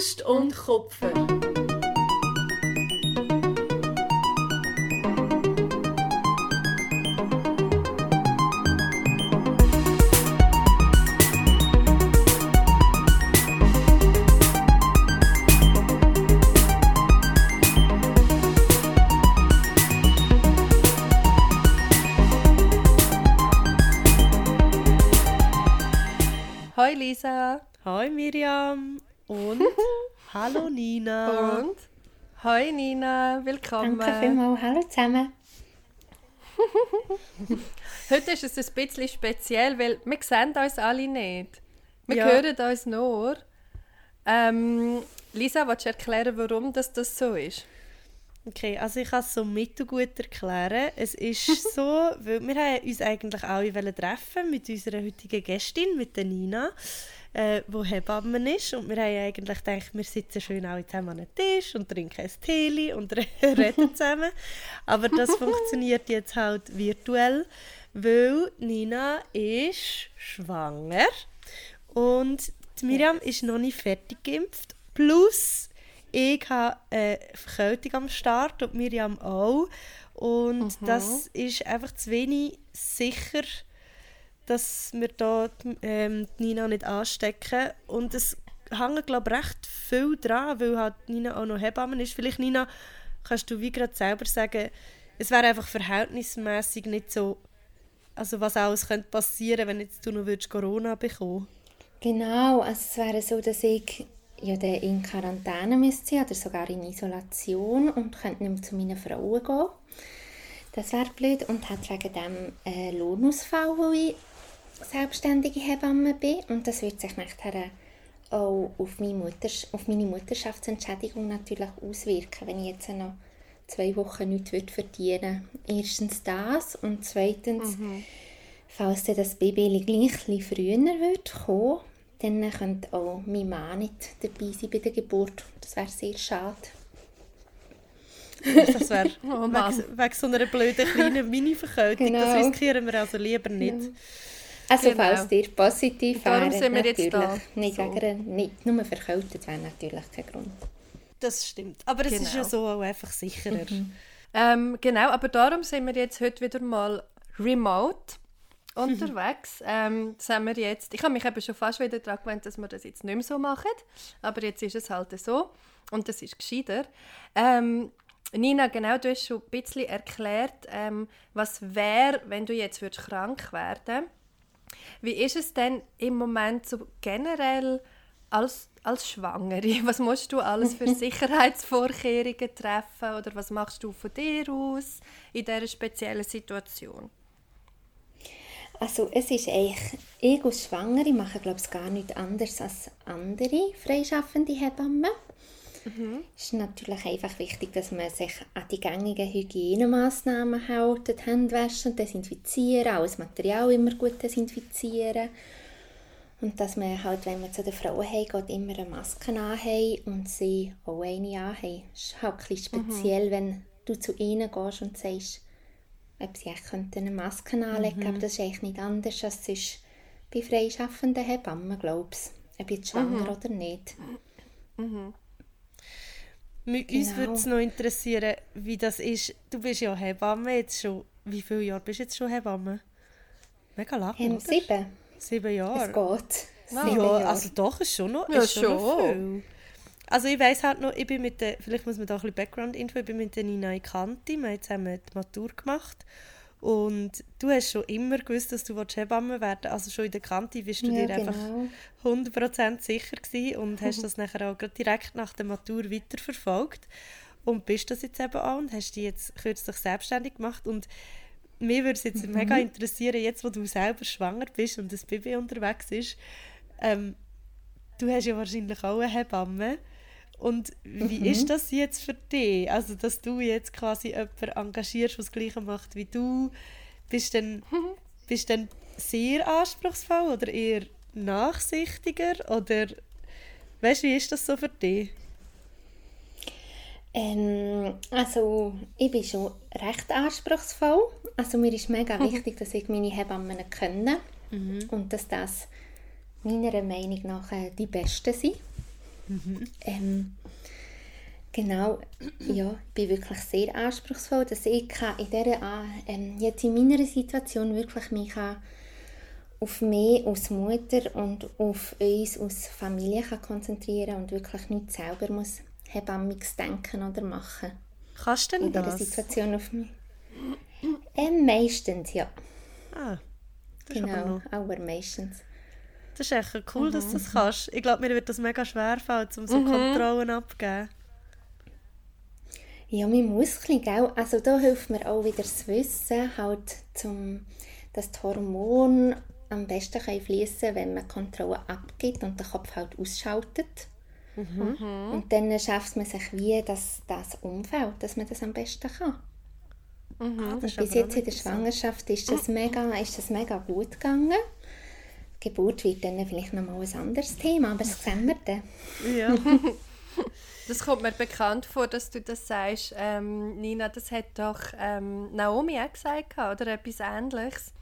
Brust und Kopf. Hoi Lisa. Hi Miriam und hallo Nina. Und? Hoi Nina, willkommen. Danke vielmals. Hallo zusammen. Heute ist es ein bisschen speziell, weil wir sehen uns alle nicht. Wir Ja. hören uns nur. Ähm, Lisa, willst du erklären, warum das, das so ist? Okay, also ich kann es so mittelgut erklären. Es ist so, weil wir haben uns eigentlich alle treffen mit unserer heutigen Gästin, mit der Nina, äh, die Hebamme ist. Und wir haben eigentlich gedacht, wir sitzen schön alle zusammen an einem Tisch und trinken ein Tee und reden zusammen. Aber das funktioniert jetzt halt virtuell, weil Nina ist schwanger und die Miriam ist noch nicht fertig geimpft. Plus ich habe eine Verkältung am Start und Miriam auch. Und das ist einfach zu wenig sicher, dass wir da ähm, Nina nicht anstecken. Und es hängt, glaube ich, recht viel dran, weil halt Nina auch noch Hebamme ist. Vielleicht, Nina, kannst du wie gerade selber sagen, es wäre einfach verhältnismäßig nicht so, also was alles könnte passieren, wenn jetzt du noch würdest Corona bekommen Genau, also es wäre so, dass ich ja dann in Quarantäne müsste oder sogar in Isolation und könnte nicht mehr zu meinen Frauen gehen. Das wäre blöd und hat wegen dem einen Lohnausfall, wo ich selbstständige Hebamme bin und das wird sich nachher auch auf meine, Mutters auf meine Mutterschaftsentschädigung natürlich auswirken, wenn ich jetzt noch zwei Wochen nichts würde verdienen Erstens das und zweitens, falls dann das Baby gleich ein früher wird kommen, dann könnte auch mein Mann nicht dabei sein bei der Geburt. Das wäre sehr schade. Das wäre Oh wegen, wegen so einer blöden kleinen Mini-Verkältung. Genau. Das riskieren wir also lieber nicht. Also Genau. falls dir positiv Darum wäre, sind wir jetzt natürlich. da. Nicht, So. einer- nicht nur verkältet wäre natürlich kein Grund. Das stimmt. Aber es ist Genau. ja so auch einfach sicherer. Ähm, genau, aber darum sind wir jetzt heute wieder mal remote unterwegs. ähm, das haben wir jetzt, ich habe mich eben schon fast wieder daran gewöhnt, dass wir das jetzt nicht mehr so machen, aber jetzt ist es halt so und das ist gescheiter. Ähm, Nina, genau, du hast schon ein bisschen erklärt, ähm, was wäre, wenn du jetzt würdest krank werden Wie ist es denn im Moment so generell als, als Schwangere? Was musst du alles für Sicherheitsvorkehrungen treffen oder was machst du von dir aus in dieser speziellen Situation? Also es ist eigentlich, ich als Schwangere mache glaube ich gar nichts anderes als andere freischaffende Hebammen. Es ist natürlich einfach wichtig, dass man sich an die gängigen Hygienemaßnahmen hält, Hände waschen, desinfizieren, auch das Material immer gut desinfizieren. Und dass man halt, wenn man zu den Frauen geht, immer eine Maske anhaben und sie auch eine anhaben. Es ist halt ein bisschen speziell, wenn du zu ihnen gehst und sagst, ob sie echt eine Maske anlegen Aber das ist eigentlich nicht anders als es ist bei freischaffenden Hebammen, glaube ich. Ob jetzt schwanger oder nicht. Mi- Uns Genau. würde es noch interessieren, wie das ist. Du bist ja Hebamme jetzt schon. Wie viele Jahre bist du jetzt schon Hebamme? Mega lang, Ähm, oder? sieben. Sieben Es Jahre. geht. Ja, Sieben Jahre. also doch, ist schon noch, Ja, ist schon noch schon. viel. Also ich weiss halt noch, ich bin mit der, vielleicht muss man da ein bisschen Background-Info, ich bin mit der Nina Ikanti, wir haben jetzt zusammen die Matur gemacht und du hast schon immer gewusst, dass du willst Hebamme werden also schon in der Kante bist du Ja, dir einfach genau. 100% sicher gewesen und hast das nachher auch direkt nach der Matur weiterverfolgt. Und bist das jetzt eben auch und hast dich jetzt kürzlich selbstständig gemacht. Und mir würde es jetzt mega interessieren, jetzt wo du selber schwanger bist und das Baby unterwegs ist, ähm, du hast ja wahrscheinlich auch eine Hebamme und wie ist das jetzt für dich? Also, dass du jetzt quasi jemanden engagierst, der das Gleiche macht wie du, bist du dann, bist dann sehr anspruchsvoll oder eher nachsichtiger oder weißt du, wie ist das so für dich? Ähm, also, ich bin schon recht anspruchsvoll. Also, mir ist mega wichtig, dass ich meine Hebammen kenne und dass das meiner Meinung nach äh, die Besten sind. Ähm, genau, ja, ich bin wirklich sehr anspruchsvoll, dass ich kann in dieser, ähm, jetzt in meiner Situation wirklich mich kann auf mich als Mutter und auf uns als Familie kann konzentrieren und wirklich nicht selber muss hebammiges denken oder machen. Kannst du denn In dieser das? Situation auf mich. Ähm, meistens, ja. Ah, aber Genau, noch. aber meistens. Das ist echt cool, dass du das kannst. Ich glaube, mir wird das mega schwer fallen, um so Kontrollen abzugeben. Ja, man muss ein bisschen, gell? Also da hilft mir auch wieder das Wissen, halt zum, dass die Hormone am besten können fließen wenn man die Kontrolle abgibt und den Kopf halt ausschaltet. Und dann schafft man sich wie das, das Umfeld, dass man das am besten kann. Ist Bis jetzt in der. Schwangerschaft ist das mega, ist das mega gut gegangen. Geburt wird dann vielleicht nochmal ein anderes Thema, aber das sehen wir dann. Ja. Das kommt mir bekannt vor, dass du das sagst. Ähm, Nina, das hat doch ähm, Naomi auch gesagt, gehabt, oder etwas Ähnliches.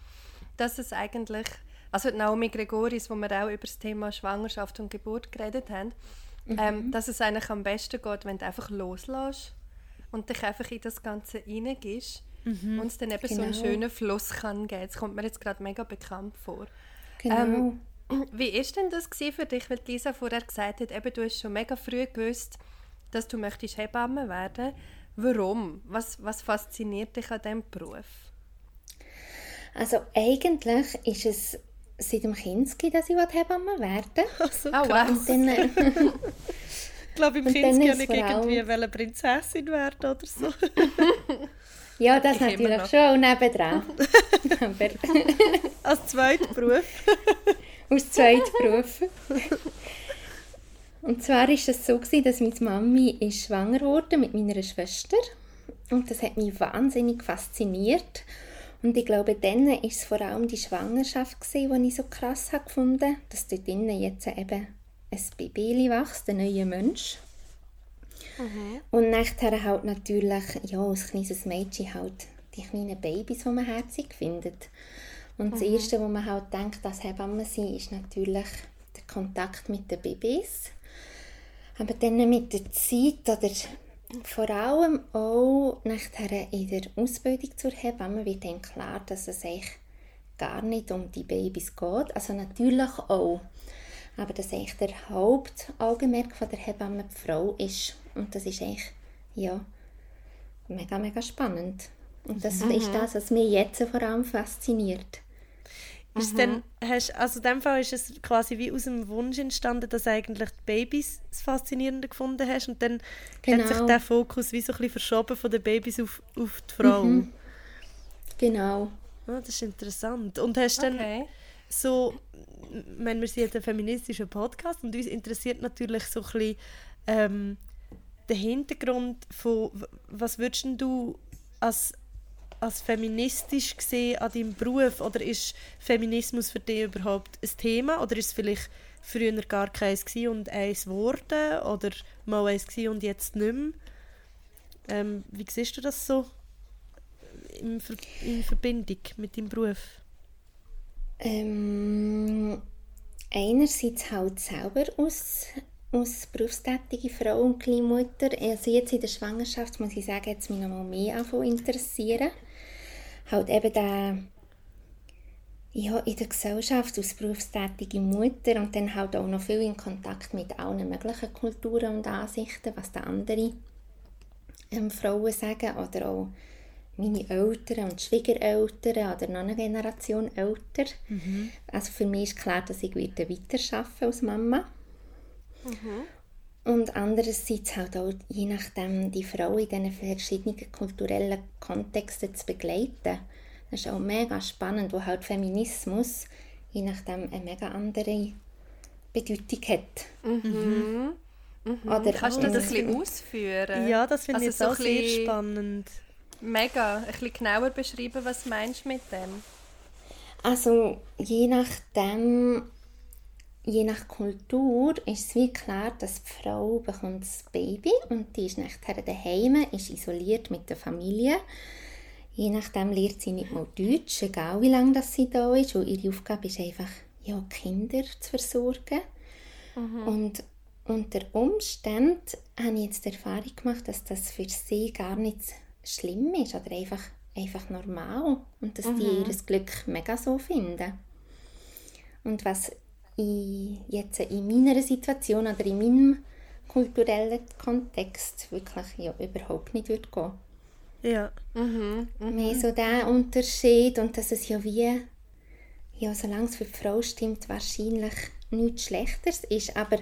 Dass es eigentlich, also Naomi Gregoris, wo wir auch über das Thema Schwangerschaft und Geburt geredet haben, ähm, dass es eigentlich am besten geht, wenn du einfach loslässt und dich einfach in das Ganze reingibst und es dann eben so einen Genau. schönen Fluss kann geben. Das kommt mir jetzt gerade mega bekannt vor. Genau. Ähm, Wie ist denn das für dich, weil Lisa vorher gesagt hat, eben, du hast schon mega früh gewusst, dass du möchtest Hebamme werden. Warum? Was, was fasziniert dich an diesem Beruf? Also eigentlich ist es seit dem Kinski, dass ich Hebamme werden will. Also, Oh, krass. wow. Und dann, äh, Ich glaube, im Und Kind dann ja ist nicht vor allem- irgendwie Prinzessin werden oder so. ja, das Ich natürlich schon auch nebendran. Aber Als zweiter Beruf. aus. Und zwar ist es so, gewesen, dass meine Mami ist schwanger wurde mit meiner Schwester. Und das hat mich wahnsinnig fasziniert. Und ich glaube, dann war es vor allem die Schwangerschaft, gewesen, die ich so krass gefunden dass dort drinnen jetzt eben ein Baby wächst, ein neuer Mensch. Und nachher halt natürlich, ja, als kleines Mädchen halt die kleinen Babys, die man herzig findet. Und das Erste, wo man halt denkt, dass Hebamme sind, ist natürlich der Kontakt mit den Babys. Aber dann mit der Zeit oder vor allem auch nachher in der Ausbildung zur Hebamme wird dann klar, dass es eigentlich gar nicht um die Babys geht. Also natürlich auch. Aber dass eigentlich der Hauptaugenmerk von der Hebamme die Frau ist. Und das ist eigentlich, ja, mega, mega spannend. Und das ist das, was mich jetzt vor allem fasziniert. Ist denn, hast, also in dem Fall ist es quasi wie aus dem Wunsch entstanden, dass eigentlich die Babys das Faszinierende gefunden hast und dann hat sich Genau. der Fokus wie so ein bisschen verschoben von den Babys auf, auf die Frau. Genau. Ah, das ist interessant. Und hast dann Okay. so, ich meine, wir sind jetzt ein feministischer Podcast und uns interessiert natürlich so ein bisschen ähm, der Hintergrund von, was würdest du als, als feministisch gesehen an deinem Beruf oder ist Feminismus für dich überhaupt ein Thema oder ist es vielleicht früher gar keins und eins geworden oder mal eins und jetzt nicht mehr? Ähm, wie siehst du das so in, Ver in Verbindung mit deinem Beruf? Ähm, einerseits halt selber aus, aus berufstätige Frau und Kleinmutter. Also jetzt in der Schwangerschaft muss ich sagen, jetzt mich noch mal mehr interessieren. Halt eben der, ja, in der Gesellschaft als berufstätige Mutter und dann halt auch noch viel in Kontakt mit allen möglichen Kulturen und Ansichten, was da andere ähm, Frauen sagen oder auch meine Eltern und Schwiegereltern oder noch eine Generation älter. Also für mich ist klar, dass ich wieder weiterarbeiten als Mama. Und andererseits halt auch je nachdem die Frau in diesen verschiedenen kulturellen Kontexten zu begleiten. Das ist auch mega spannend, wo halt Feminismus je nachdem eine mega andere Bedeutung hat. Oder Kannst du das ein in- bisschen ausführen? Ja, das finde ich Also auch so ein sehr spannend. Mega. Ein bisschen genauer beschreiben, was meinst du mit dem? Also je nachdem, je nach Kultur ist es wie klar, dass die Frau bekommt das Baby und die ist nachher daheim, ist isoliert mit der Familie. Je nachdem lernt sie nicht mal Deutsch, egal wie lange das sie da ist. Und ihre Aufgabe ist einfach, ja, Kinder zu versorgen. Und unter Umständen habe ich jetzt die Erfahrung gemacht, dass das für sie gar nicht schlimm ist oder einfach, einfach normal und dass die ihr Glück mega so finden. Und was ich jetzt in meiner Situation oder in meinem kulturellen Kontext wirklich ja, überhaupt nicht würde gehen. Ja. Mehr so der Unterschied und dass es ja wie, ja, solange es für die Frau stimmt, wahrscheinlich nichts Schlechteres ist. Aber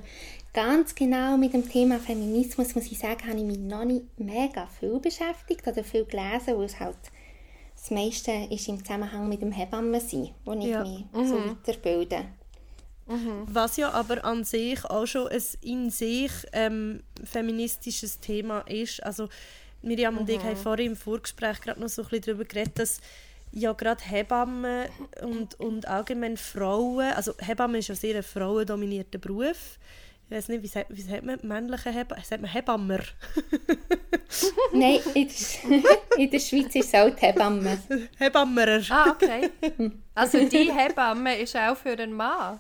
ganz genau mit dem Thema Feminismus, muss ich sagen, habe ich mich noch nicht mega viel beschäftigt oder viel gelesen, weil es halt das meiste ist im Zusammenhang mit dem Hebammensein, wo ich Ja. mich so weiterbilde. Was ja aber an sich auch schon ein in sich ähm, feministisches Thema ist. Also Miriam und ich haben vorhin im Vorgespräch gerade noch so ein bisschen darüber geredet, dass ja gerade Hebammen und, und allgemein Frauen, also Hebammen ist ja sehr ein frauendominierter Beruf. Ich weiß nicht, wie sagt, wie sagt man männliche Hebammen? Sagt man Hebammer? Nein, in der, in der Schweiz ist es auch die Hebamme. Hebammerer. Ah, okay. Also die Hebamme ist auch für einen Mann.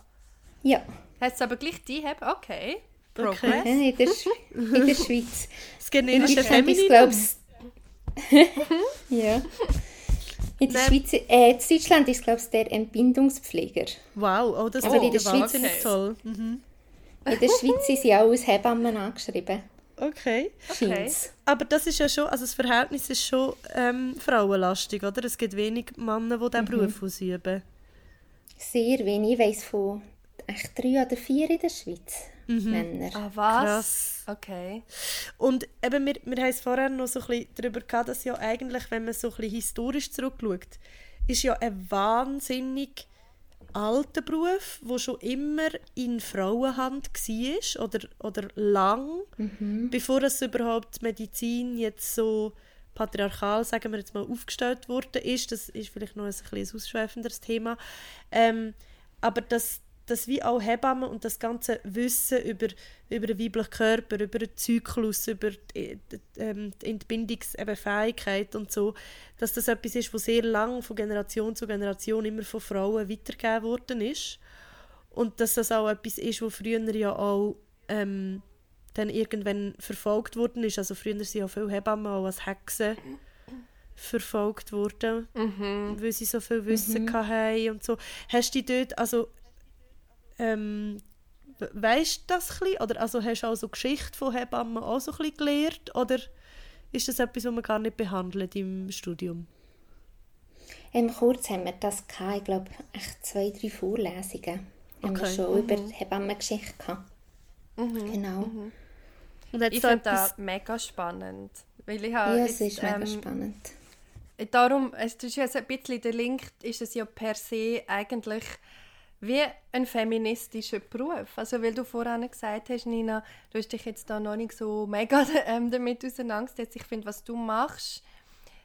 Ja, Heißt es aber gleich die Hebamme? Okay. Okay. Progress. in der, Sch in der Schweiz. Das In generische ist, Femininum. ja. In der Schweiz, äh, in Deutschland ist, glaube ich, der Entbindungspfleger. Wow, oh, das in der Schweiz- wahnsinnig Okay. toll. Mhm. In der Schweiz sind sie auch als Hebammen angeschrieben. Okay. Okay. Aber das ist ja schon, also das Verhältnis ist schon ähm, frauenlastig, oder? Es gibt wenig Männer, die diesen Beruf ausüben. Sehr wenig. Ich weiss von echt drei oder vier in der Schweiz. Mhm. Männer. Ah, was? Krass. Okay. Und eben, wir, wir haben es vorher noch so ein bisschen darüber gehabt, dass ja eigentlich, wenn man so ein bisschen historisch zurückschaut, ist ja ein wahnsinnig alter Beruf, der schon immer in Frauenhand war oder, oder lang, bevor es überhaupt Medizin jetzt so patriarchal, sagen wir jetzt mal, aufgestellt worden ist. Das ist vielleicht noch ein, bisschen ein ausschweifenderes Thema. Ähm, aber dass, dass wie auch Hebammen und das ganze Wissen über, über den weiblichen Körper, über den Zyklus, über die, ähm, die Entbindungsfähigkeit und so, dass das etwas ist, was sehr lang von Generation zu Generation immer von Frauen weitergegeben worden ist. Und dass das auch etwas ist, was früher ja auch ähm, dann irgendwann verfolgt worden ist. Also früher sind ja viele Hebammen auch als Hexen verfolgt worden, weil sie so viel Wissen hatten und so. Hast du dich dort, also ähm, we- weisst du das ein bisschen? Oder also hast du auch so Geschichte von Hebammen auch so ein bisschen gelernt? Oder ist das etwas, was man gar nicht behandelt im Studium? Ähm, kurz haben wir das gehabt, ich glaube, echt zwei, drei Vorlesungen. Haben wir Okay. schon über die Hebammengeschichte gehabt. Genau. Und hat Ich so finde etwas, das mega spannend. Weil ich habe Ja, es jetzt, ist mega ähm, spannend. Darum, es ist ja so ein bisschen der Link, ist es ja per se eigentlich wie ein feministischer Beruf. Also weil du vorhin gesagt hast, Nina, du hast dich jetzt da noch nicht so mega ähm, damit auseinandergesetzt. Ich finde, was du machst,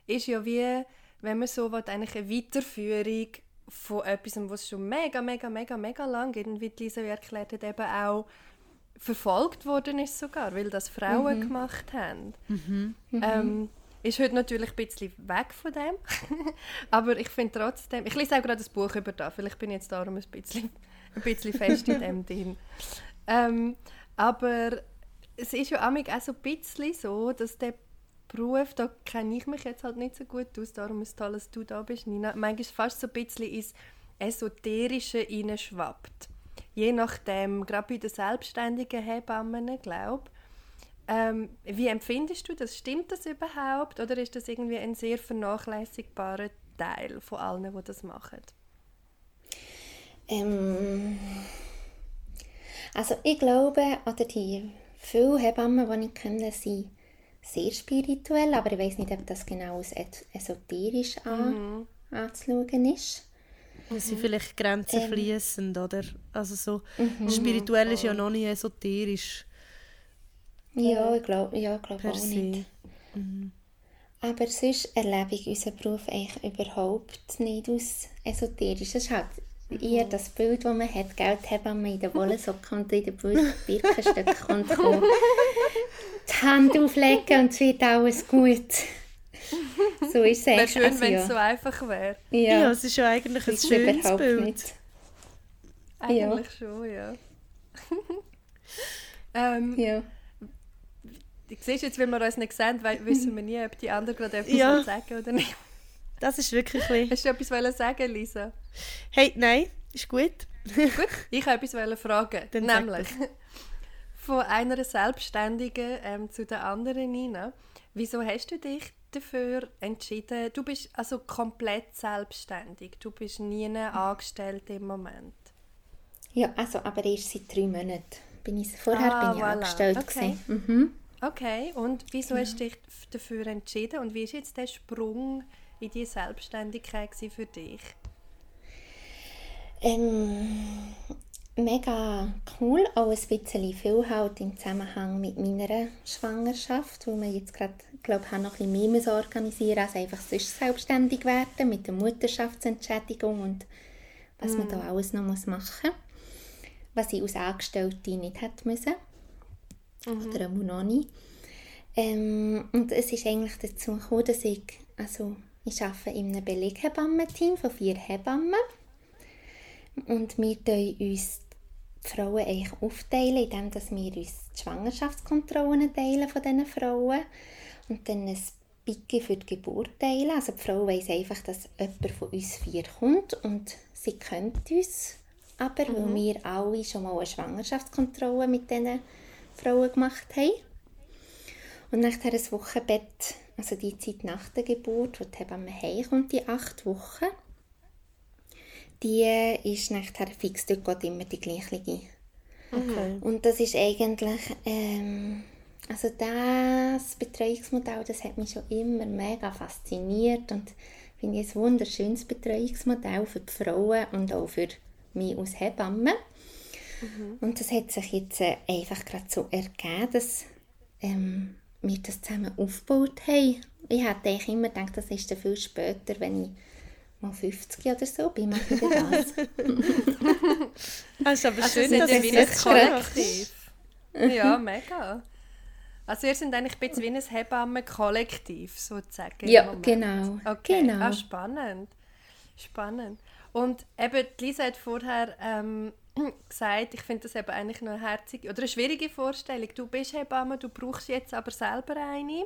ist ja wie, wenn man so will, eigentlich eine Weiterführung von etwas, was schon mega, mega, mega, mega lang, irgendwie die Lisa wie erklärt hat, eben auch verfolgt worden ist sogar, weil das Frauen gemacht haben. Ähm, ist heute natürlich ein bisschen weg von dem. Aber ich finde trotzdem, ich lese auch gerade das Buch über das, vielleicht bin ich jetzt darum ein bisschen, ein bisschen fest in dem drin. Ähm, aber es ist ja amig auch so ein bisschen so, dass der Beruf, da kenne ich mich jetzt halt nicht so gut aus, darum ist es toll, dass du da bist, Nina, manchmal fast so ein bisschen ins Esoterische hineinschwappt. Je nachdem, gerade bei den selbstständigen Hebammen, glaube ähm, wie empfindest du das? Stimmt das überhaupt oder ist das irgendwie ein sehr vernachlässigbarer Teil von allen, die das machen? Ähm, also ich glaube, oder die viele Hebammen, die ich kenne, sind sehr spirituell, aber ich weiß nicht, ob das genau als esoterisch an, anzuschauen ist. dass sie vielleicht Grenzen fließend oder? Also so, spirituell ist ja noch nicht esoterisch Ja, ich glaube ja, ich per auch se. nicht. Aber sonst erlebe ich unseren Beruf eigentlich überhaupt nicht aus esoterisch. Es ist halt eher das Bild, das man hat, Geld haben wir in der Wollensocke und in den Bir- Birkenstöcken und kommt die Hand auflegen und es wird alles gut. So ist es Wäre eigentlich. schön, Also, wenn es ja. so einfach wäre. Ja, ja, es ist ja eigentlich ein ist schönes Bild. nicht. Eigentlich schon, ja. Ähm, Ja. Du siehst jetzt, wenn wir uns nicht sehen, wissen wir nie, ob die andere gerade etwas Ja. sagen oder nicht. Das ist wirklich ein. Hast du etwas wollen sagen, Lisa? Hey, nein, ist gut. Gut, ich wollte etwas wollen fragen. Dann nämlich von einer Selbstständigen ähm, zu der anderen, Nina. Wieso hast du dich dafür entschieden? Du bist also komplett selbstständig. Du bist nie angestellt im Moment. Ja, also, aber erst seit drei Monaten. Bin ich, vorher Ah, bin ich voilà. angestellt. Okay. Mhm. Okay, und wieso hast du dich f- dafür entschieden? Und wie ist jetzt der Sprung in die Selbstständigkeit für dich? Ähm, mega cool, auch ein bisschen viel halt im Zusammenhang mit meiner Schwangerschaft, wo wir jetzt gerade, glaube ich, noch ein bisschen mehr organisieren als einfach sonst selbstständig werden mit der Mutterschaftsentschädigung und was man da alles noch muss machen muss. Was ich als Angestellte nicht hätte müssen. Oder auch noch. Ähm, und es ist eigentlich dazu gekommen, dass ich, also ich arbeite in einem Beleghebammen-Team von vier Hebammen. Und wir teilen uns die Frauen eigentlich aufteilen, indem dass wir uns die Schwangerschaftskontrollen teilen von diesen Frauen und dann ein Picke für die Geburt teilen. Also die Frau weiss einfach, dass jemand von uns vier kommt und sie kennt uns aber, weil wir alle schon mal eine Schwangerschaftskontrolle mit diesen Frauen gemacht haben. Und nachher ein Wochenbett, also die Zeit nach der Geburt, wo die Hebamme heimkommt, die acht Wochen, die ist nachher fix, dort geht immer die gleiche. Okay. Und das ist eigentlich, ähm, also das Betreuungsmodell, das hat mich schon immer mega fasziniert und finde ich ein wunderschönes Betreuungsmodell für die Frauen und auch für mich als Hebamme. Und das hat sich jetzt äh, einfach gerade so ergeben, dass ähm, wir das zusammen aufgebaut haben. Ich hätte eigentlich immer gedacht, das ist dann viel später, wenn ich mal 50 oder so bin, mache ich das. Das ist aber Also schön, sind dass ja ihr wie das macht. Kollektiv. ja, mega. Also ihr seid eigentlich ein bisschen wie ein Hebammen-Kollektiv, sozusagen. im Ja, genau. Okay, Genau. Ah, spannend. Spannend. Und eben, die Lisa hat vorher ähm, gesagt, ich finde das eben eigentlich noch eine herzige oder eine schwierige Vorstellung. Du bist Hebamme, du brauchst jetzt aber selber eine.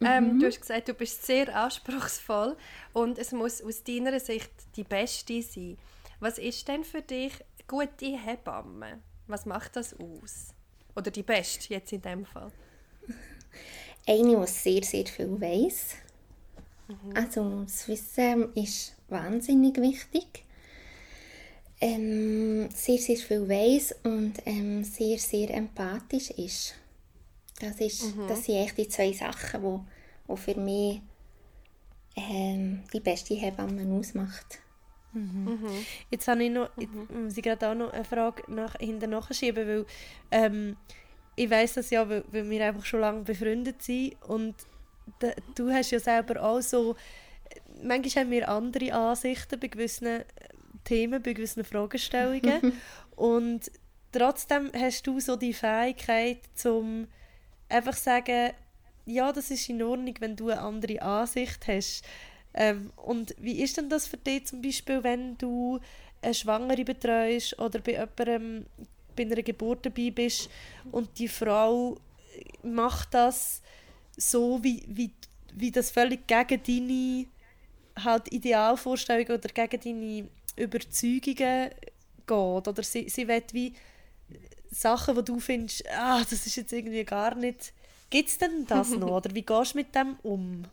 Ähm, Du hast gesagt, du bist sehr anspruchsvoll und es muss aus deiner Sicht die beste sein. Was ist denn für dich gute Hebamme? Was macht das aus? Oder die beste jetzt in dem Fall? Eine, die sehr, sehr viel weiss. Also das Wissen ist wahnsinnig wichtig. Ähm, sehr, sehr viel weiss und ähm, sehr, sehr empathisch ist. Das, ist, das sind echt die zwei Sachen, die wo, wo für mich ähm, die beste Hebamme ausmacht. Jetzt habe ich noch, jetzt muss ich gerade auch noch eine Frage nach, hinter nachschieben, weil ähm, ich weiß das ja, weil, weil wir einfach schon lange befreundet sind und da, du hast ja selber auch so, manchmal haben wir andere Ansichten bei gewissen äh, Themen, bei gewissen Fragestellungen und trotzdem hast du so die Fähigkeit zum einfach sagen, ja, das ist in Ordnung, wenn du eine andere Ansicht hast. Ähm, und wie ist denn das für dich zum Beispiel, wenn du eine Schwangere betreust oder bei jemandem bei einer Geburt dabei bist und die Frau macht das so, wie, wie, wie das völlig gegen deine halt Idealvorstellung oder gegen deine Überzeugungen geht. Oder sie, sie will wie Sachen, die du findest, ah, das ist jetzt irgendwie gar nicht... Gibt es denn das noch? Oder wie gehst du mit dem um?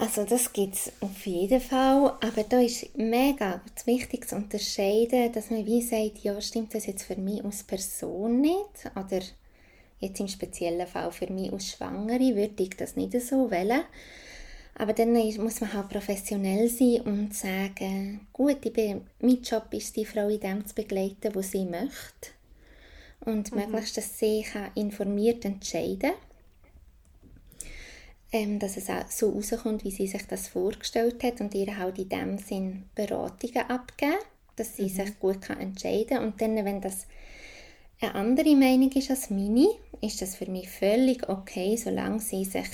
Also das gibt es auf jeden Fall, aber da ist mega wichtig zu unterscheiden, dass man wie sagt, ja, stimmt das jetzt für mich als Person nicht? Oder jetzt im speziellen Fall für mich als Schwangere würde ich das nicht so wählen. Aber dann muss man halt professionell sein und sagen, gut, ich bin, mein Job ist, die Frau in dem zu begleiten, wo sie möchte. Und möglichst, dass sie kann informiert entscheiden kann ähm, dass es auch so rauskommt, wie sie sich das vorgestellt hat und ihr halt in dem Sinn Beratungen abgeben, dass sie sich gut kann entscheiden Und dann, wenn das eine andere Meinung ist als meine, ist das für mich völlig okay, solange sie sich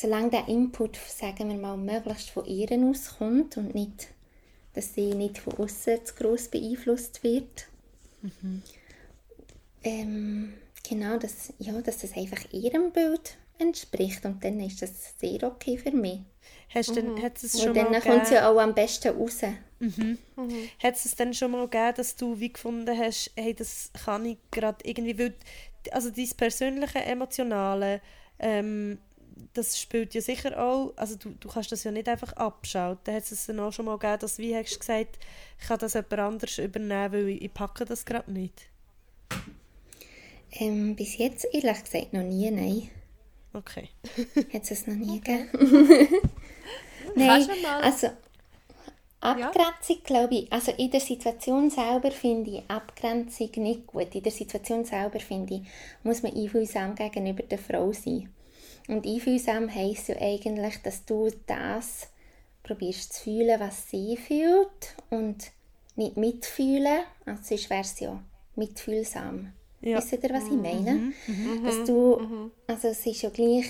solange der Input, sagen wir mal, möglichst von ihr auskommt und nicht, dass sie nicht von außen zu gross beeinflusst wird. ähm, genau, dass, ja, dass das einfach ihrem Bild entspricht und dann ist das sehr okay für mich. Hast denn, Mhm. hat es Und schon dann mal kommt es ja auch am besten raus. hat es denn schon mal gegeben, dass du wie gefunden hast, hey, das kann ich gerade irgendwie, weil, also dein persönliche, emotionale, ähm, das spielt ja sicher auch, also du, du kannst das ja nicht einfach abschalten. Hat es dann auch schon mal gegeben, dass wie hast du gesagt, ich kann das jemand anderes übernehmen, weil ich, ich packe das gerade nicht? Ähm, bis jetzt ehrlich gesagt noch nie, nein. Okay. Hat es noch nie gegeben. Nein, also Abgrenzung glaube ich, also in der Situation selber finde ich Abgrenzung nicht gut. In der Situation selber finde ich, muss man einfühlsam gegenüber der Frau sein. Und einfühlsam heisst ja eigentlich, dass du das probierst zu fühlen, was sie fühlt und nicht mitfühlen, also sonst wäre es ja mitfühlsam. Ja. Wisst ihr, was ich meine? Dass du, also es ist ja gleich,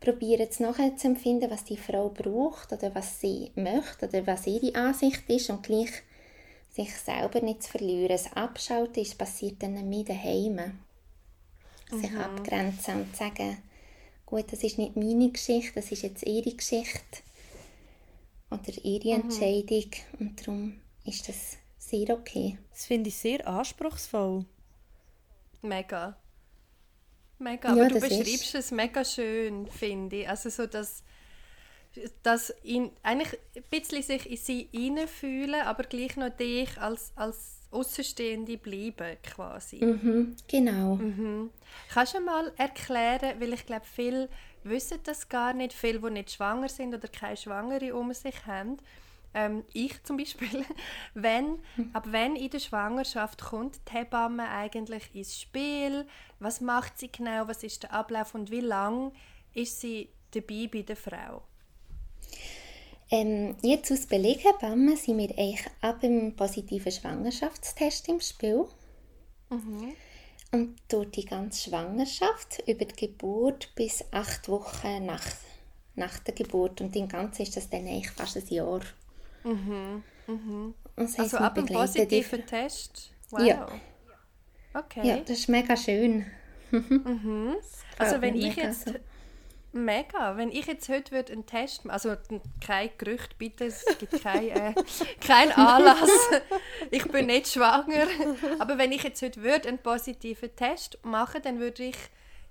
probieren zu nachzuempfinden, was die Frau braucht oder was sie möchte oder was ihre Ansicht ist und gleich sich selber nicht zu verlieren. Das Abschalten ist passiert dann mit daheim. Sich abgrenzen und sagen, gut, das ist nicht meine Geschichte, das ist jetzt ihre Geschichte oder ihre Entscheidung und darum ist das sehr okay. Das finde ich sehr anspruchsvoll. Mega. Mega. Ja, Aber du das ist- beschreibst es mega schön, finde ich. Also so, dass, dass ihn eigentlich ein bisschen sich in sie hineinfühlen, aber gleich noch dich als, als Außenstehende bleiben, quasi. Mhm, genau. Kannst du mal erklären, weil ich glaube, viele wissen das gar nicht, viele, die nicht schwanger sind oder keine Schwangere um sich haben. Ähm, ich zum Beispiel, wenn, ab wenn in der Schwangerschaft kommt die Hebamme eigentlich ins Spiel, was macht sie genau, was ist der Ablauf und wie lang ist sie dabei bei der Frau? Ähm, jetzt aus Beleghebamme sind wir eigentlich ab dem positiven Schwangerschaftstest im Spiel. Und durch die ganze Schwangerschaft, über die Geburt bis acht Wochen nach, nach der Geburt. Und im Ganzen ist das dann eigentlich fast ein Jahr. Das heisst, Also ab dem begleiten die- positiven Test? Wow. Ja. Okay. Ja, das ist mega schön. Also Gefällt wenn ich jetzt so. Mega, wenn ich jetzt heute würde einen Test, also n- kein Gerücht bitte, es gibt kein, äh, kein Anlass, ich bin nicht schwanger, aber wenn ich jetzt heute würde einen positiven Test machen, dann würde ich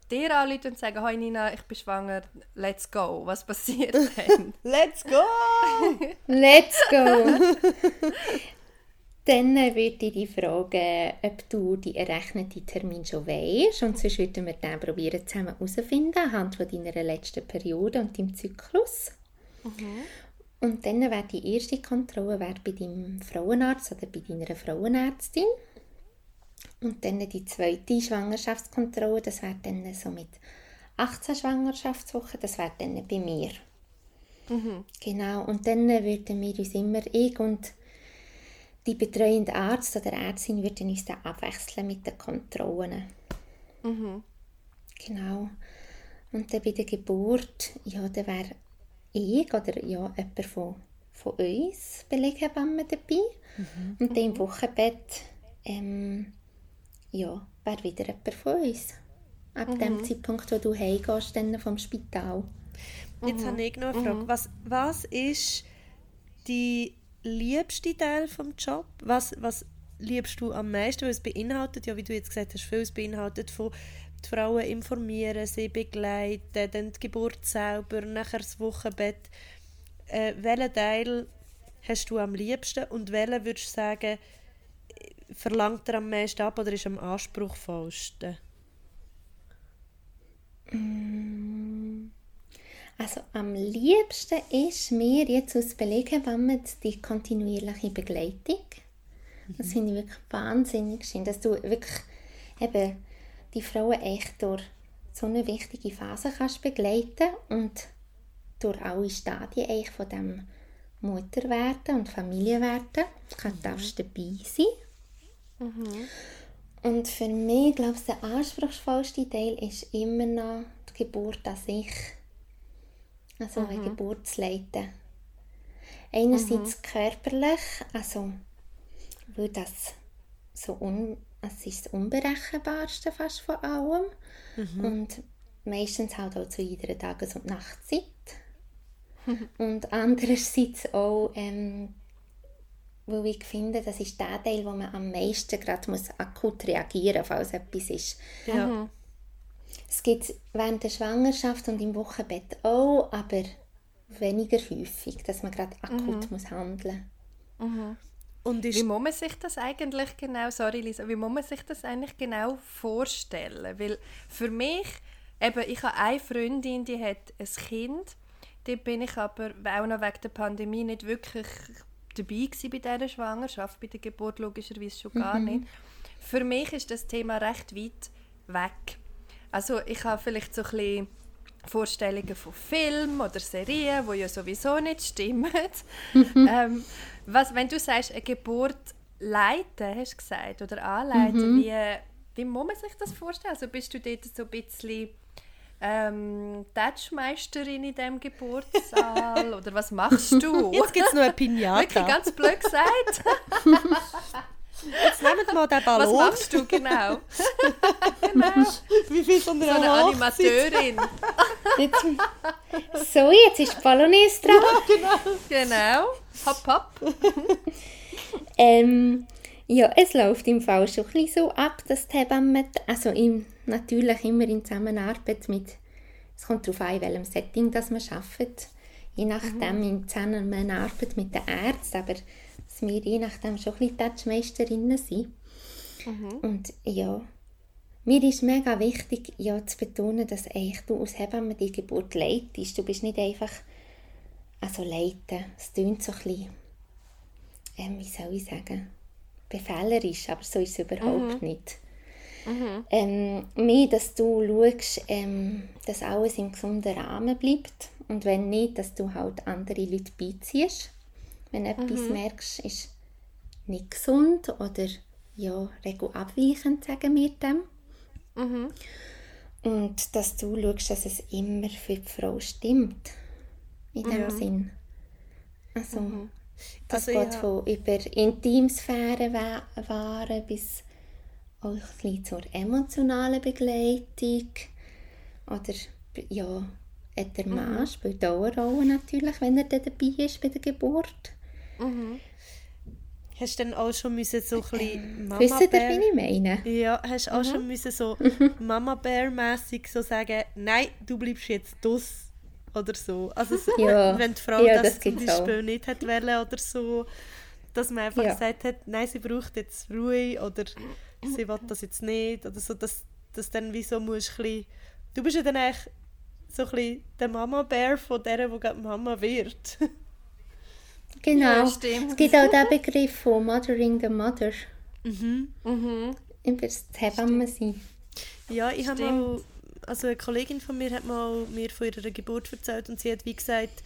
dir anrufen und sagen, «Hoi Nina, ich bin schwanger, let's go». Was passiert dann? Let's go! Let's go! Dann würde ich dich fragen, ob du die errechneten Termin schon weißt. Und sonst würden wir dann probieren, zusammen herauszufinden, anhand von deiner letzten Periode und deinem Zyklus. Und dann wäre die erste Kontrolle wäre bei deinem Frauenarzt oder bei deiner Frauenärztin. Und dann die zweite Schwangerschaftskontrolle, das wäre dann so mit 18 Schwangerschaftswochen, das wäre dann bei mir. Genau, und dann würden wir uns immer, ich und die betreuende Arzt oder Ärztin würden uns dann abwechseln mit den Kontrollen. Genau. Und dann bei der Geburt, ja, dann wäre ich oder ja, jemand von, von uns Beleghebamme dabei. Und dann im Wochenbett, ähm, ja, wäre wieder jemand von uns. Ab dem Zeitpunkt, wo du heimgehst, dann vom Spital. Jetzt habe ich noch eine Frage. Was, was ist die liebste Teil vom Job? Was, was liebst du am meisten? Weil es beinhaltet, ja, wie du jetzt gesagt hast, vieles beinhaltet von die Frauen informieren, sie begleiten, dann die Geburt selber, nachher das Wochenbett. Äh, welchen Teil hast du am liebsten und welchen würdest du sagen, verlangt er am meisten ab oder ist am anspruchsvollsten? Also am liebsten ist mir jetzt aus Beleghebamme die kontinuierliche Begleitung. Das finde ich wirklich wahnsinnig schön, dass du wirklich eben die Frauen echt durch so eine wichtige Phase kannst begleiten und durch alle Stadien eigentlich von dem Mutterwerden und Familienwerden kannst darfst dabei sein. Und für mich, glaube ich, der anspruchsvollste Teil ist immer noch die Geburt an sich. Also eine Geburt zu leiten. Einerseits körperlich, also weil das so un es ist das Unberechenbarste fast von allem. Und meistens halt auch zu jeder Tages- und Nachtzeit. und andererseits auch, ähm, weil ich finde, das ist der Teil, wo man am meisten gerade muss akut reagieren muss, falls etwas ist. Ja. Es gibt während der Schwangerschaft und im Wochenbett auch, aber weniger häufig, dass man gerade akut muss handeln Und Wie ist, muss man sich das eigentlich genau, sorry Lisa, wie muss man sich das eigentlich genau vorstellen? Weil für mich, eben, ich habe eine Freundin, die hat ein Kind, die bin ich aber auch noch wegen der Pandemie nicht wirklich dabei gewesen bei dieser Schwangerschaft, bei der Geburt logischerweise schon gar nicht. Für mich ist das Thema recht weit weg. Also ich habe vielleicht so ein bisschen Vorstellungen von Filmen oder Serien, die ja sowieso nicht stimmen. ähm, was, wenn du sagst, eine Geburt leiten, hast du gesagt, oder anleiten, wie, wie muss man sich das vorstellen? Also bist du dort so ein bisschen ähm, Touchmeisterin in diesem Geburtssaal? oder was machst du? jetzt gibt es noch eine Wirklich Pinata. ganz blöd gesagt. Jetzt nehmt mal den Was Ballon. machst du genau? Wie viel von So einer eine? Animateurin. Jetzt, so, jetzt ist die Polonaise dran. Genau. Hopp, hopp. Ähm, ja, es läuft im Fall schon ein bisschen so ab, dass die Hebamme, also im, natürlich immer in Zusammenarbeit mit, es kommt darauf an, in welchem Setting das man arbeitet, je nachdem in Zusammenarbeit mit den Ärzten, aber dass wir je nachdem schon ein bisschen Touchmeisterinnen sind. Und ja, mir ist mega wichtig, ja, zu betonen, dass eigentlich du als Hebamme die Geburt leitest. Du bist nicht einfach, also leiten, es klingt so ein bisschen ähm, wie soll ich sagen, befehlerisch, aber so ist es überhaupt nicht. Ähm, mehr, dass du schaust, ähm, dass alles im gesunden Rahmen bleibt und wenn nicht, dass du halt andere Leute beiziehst. Wenn etwas merkst, ist nicht gesund oder ja, regelabweichend, sagen wir dem. Und dass du schaust, dass es immer für die Frau stimmt. In dem Sinn. Also, das Also, geht ja. von über Intimsphäre wa- wahren bis auch ein bisschen zur emotionalen Begleitung. Oder ja, der Mann spielt auch eine Rolle natürlich, wenn er dann dabei ist bei der Geburt. Hast du dann auch schon müssen so ein bisschen Mama Wisst ihr, wie ich meine? Ja, hast du auch schon müssen so Mama Bär-mässig so sagen, nein, du bleibst jetzt dus oder so. Also so, Ja. wenn die Frau Ja, das, das zum gibt's auch. Beispiel nicht hat wollen oder so, dass man einfach Ja. gesagt hat, nein, sie braucht jetzt Ruhe oder sie will das jetzt nicht oder so, dass, dass dann wie so musst ein bisschen, du bist ja dann eigentlich so ein bisschen der Mama-Bär von der, die gerade Mama wird. Genau. Ja. Es gibt auch den Begriff von Mothering the Mother. Mhm. Über das Hebamme sein. Ja, ich habe mal, also eine Kollegin von mir hat mal mir von ihrer Geburt erzählt und sie hat wie gesagt,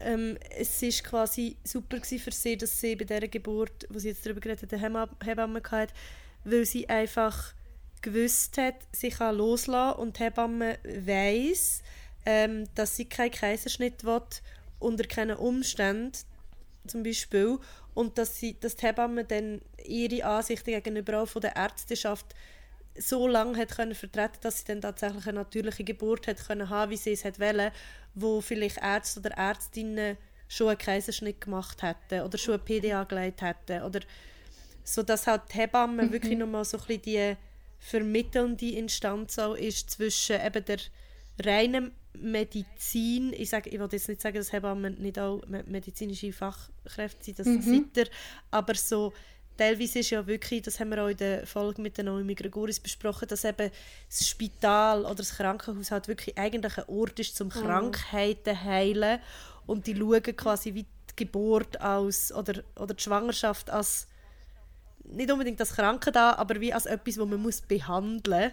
ähm, es ist quasi super für sie, dass sie bei dieser Geburt, wo sie jetzt darüber geredet hat, eine Hebamme hatte, weil sie einfach gewusst hat, sie kann loslassen und die Hebamme weiss, ähm, dass sie keinen Kaiserschnitt will, unter keinen Umständen zum Beispiel. Und dass, sie, dass die Hebamme dann ihre Ansichten gegenüber auch von der Ärzteschaft so lange hat können vertreten, dass sie dann tatsächlich eine natürliche Geburt hat können haben, wie sie es hat wollen, wo vielleicht Ärzte oder Ärztinnen schon einen Kaiserschnitt gemacht hätten oder schon eine PDA gelegt hätten oder so dass halt die Hebamme wirklich nochmal so ein bisschen die vermittelnde Instanz auch ist zwischen eben der reinen Medizin, ich, sage, ich will jetzt nicht sagen, dass Hebammen nicht auch me- medizinische Fachkräfte sind, das seid ihr, aber so teilweise ist ja wirklich, das haben wir auch in der Folge mit der Naomi Gregoris besprochen, dass eben das Spital oder das Krankenhaus halt wirklich eigentlich ein Ort ist zum Krankheiten heilen und die schauen quasi wie die Geburt als oder, oder die Schwangerschaft als nicht unbedingt als Krankheit an, aber wie als etwas, das man muss behandeln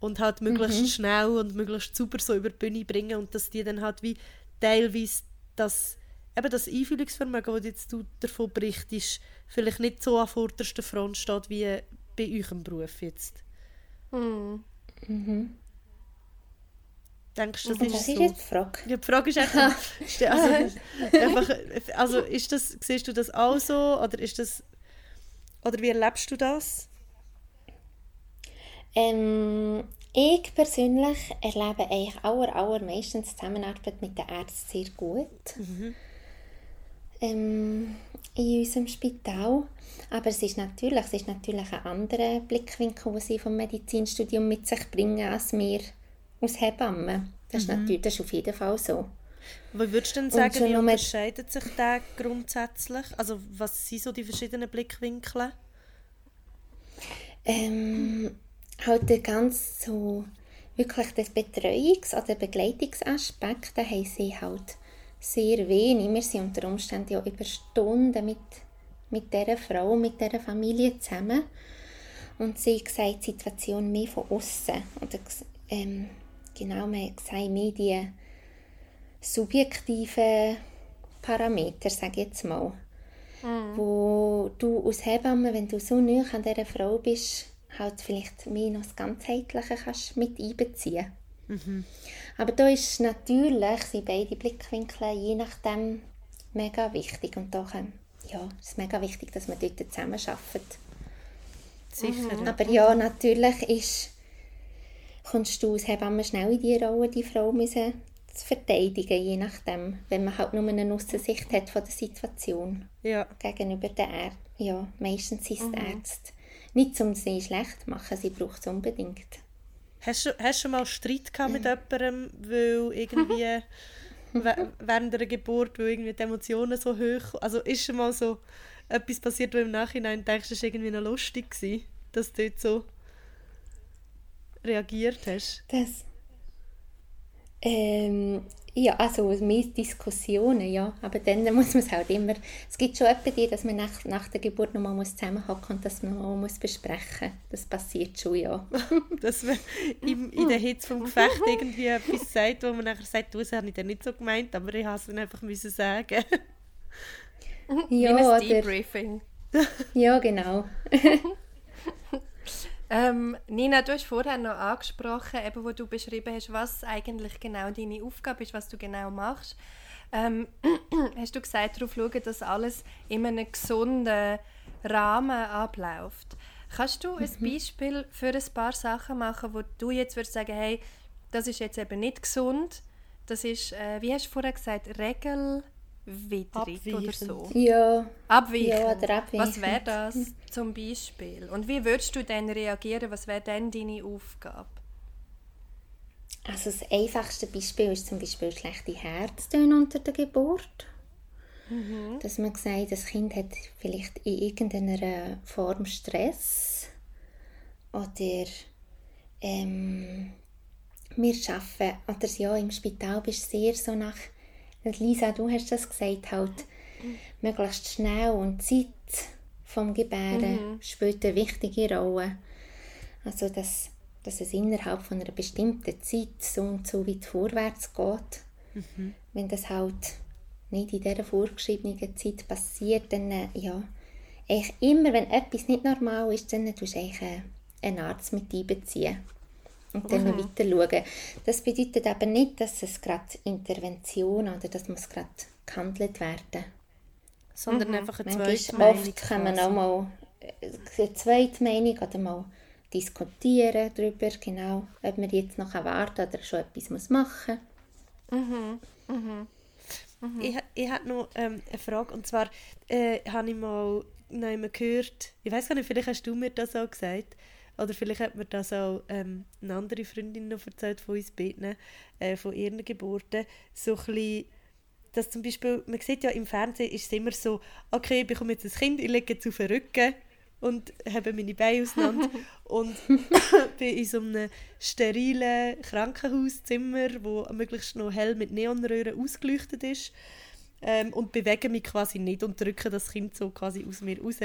und halt möglichst schnell und möglichst super so über die Bühne bringen und dass die dann halt wie teilweise das, eben das Einfühlungsvermögen, das jetzt du davon berichtest, vielleicht nicht so an vorderster Front steht wie bei euch im Beruf jetzt. Denkst du, das Und ist das so? ist jetzt die Frage. Ja, die Frage ist einfach, ist also, einfach, also ist das, siehst du das auch so oder ist das, oder wie erlebst du das? Ähm, ich persönlich erlebe eigentlich aller, allermeistens Zusammenarbeit mit den Ärzten sehr gut. Ähm, in unserem Spital. Aber es ist natürlich, es ist natürlich ein anderer Blickwinkel, den sie vom Medizinstudium mit sich bringen, als wir aus Hebammen. Das, ist natürlich, das ist auf jeden Fall so. Wie würdest du denn sagen, wie unterscheidet sich der grundsätzlich? Also was sind so die verschiedenen Blickwinkel? Ähm, halt der ganz so wirklich das Betreuungs- oder Begleitungsaspekt, da haben sie halt sehr wenig. Wir sind unter Umständen ja über Stunden mit, mit dieser Frau, mit dieser Familie zusammen. Und sie sieht die Situation mehr von außen. Oder ähm, genau, man sieht mehr die subjektiven Parameter, sage ich jetzt mal wo du als Hebamme, wenn du so nah an dieser Frau bist, halt vielleicht mehr noch das Ganzheitliche kannst mit einbeziehen. Aber da ist natürlich, sind beide Blickwinkel je nachdem mega wichtig und da ja, es ist mega wichtig, dass man dort zusammen arbeitet. Sicher. Aber ja, natürlich ist, kommst du als Hebamme schnell in die Rolle, die Frau müssen zu verteidigen, je nachdem, wenn man halt nur eine Aussicht hat von der Situation Ja. gegenüber den Ärzten. Ja, meistens sind es die Ärzte. Nicht, um sie schlecht zu machen, sie braucht es unbedingt. Hast du, hast du schon mal Streit gehabt mit jemandem, weil irgendwie während der Geburt, weil irgendwie die Emotionen so hoch... Also ist schon mal so etwas passiert, wo im Nachhinein denkst, es war irgendwie noch lustig, gewesen, dass du dort so reagiert hast? Das. Ähm, ja, also mehr Diskussionen, ja. Aber dann muss man es halt immer. Es gibt schon etwa die, dass man nach, nach der Geburt nochmal muss zusammenhocken und das nochmal muss besprechen. Das passiert schon, ja. Dass man in, in der Hitze vom Gefecht irgendwie etwas sagt, wo man nachher sagt, du, das habe ich dann nicht so gemeint, aber ich musste es dann einfach müssen sagen. Wie ja, ein oder, Debriefing. ja, genau. Ähm, Nina, du hast vorher noch angesprochen, eben, wo du beschrieben hast, was eigentlich genau deine Aufgabe ist, was du genau machst. Ähm, hast du gesagt, darauf schauen, dass alles in einem gesunden Rahmen abläuft. Kannst du ein Beispiel für ein paar Sachen machen, wo du jetzt würdest sagen, hey, das ist jetzt eben nicht gesund, das ist, äh, wie hast du vorher gesagt, regelwidrig oder so? Ja, Abweichend. Ja, oder Was abweichend. wäre das zum Beispiel? Und wie würdest du dann reagieren? Was wäre dann deine Aufgabe? also das einfachste Beispiel ist zum Beispiel schlechte Herztöne unter der Geburt. Dass man sagt, das Kind hat vielleicht in irgendeiner Form Stress oder ähm, wir arbeiten, oder ja, im Spital bist du sehr so nach, Lisa, du hast das gesagt, halt möglichst schnell und Zeit vom Gebären spielt eine wichtige Rolle. Also, dass, dass es innerhalb von einer bestimmten Zeit so und so weit vorwärts geht. Wenn das halt nicht in dieser vorgeschriebenen Zeit passiert, dann, äh, ja, immer, wenn etwas nicht normal ist, dann tust du äh, einen Arzt mit einbeziehen und dann weiter schauen. Das bedeutet aber nicht, dass es gerade Intervention oder dass muss gerade gehandelt werden. Sondern einfach eine Manchmal Zweitmeinung. oft kann man auch mal äh, eine zweite Meinung oder mal diskutieren darüber, genau, ob man jetzt noch warten oder schon etwas muss machen Ich, ha- ich habe noch ähm, eine Frage. Und zwar äh, habe ich mal noch gehört, ich weiß gar nicht, vielleicht hast du mir das auch gesagt oder vielleicht hat mir das auch ähm, eine andere Freundin noch erzählt von uns beiden, äh, von ihren Geburten, so ein bisschen, dass zum Beispiel, man sieht ja im Fernsehen ist es immer so, okay, ich bekomme jetzt ein Kind, ich lege jetzt auf den Rücken und habe meine Beine auseinander und bin in so einem sterilen Krankenhauszimmer, wo möglichst noch hell mit Neonröhren ausgeleuchtet ist ähm, und bewege mich quasi nicht und drücke das Kind so quasi aus mir raus.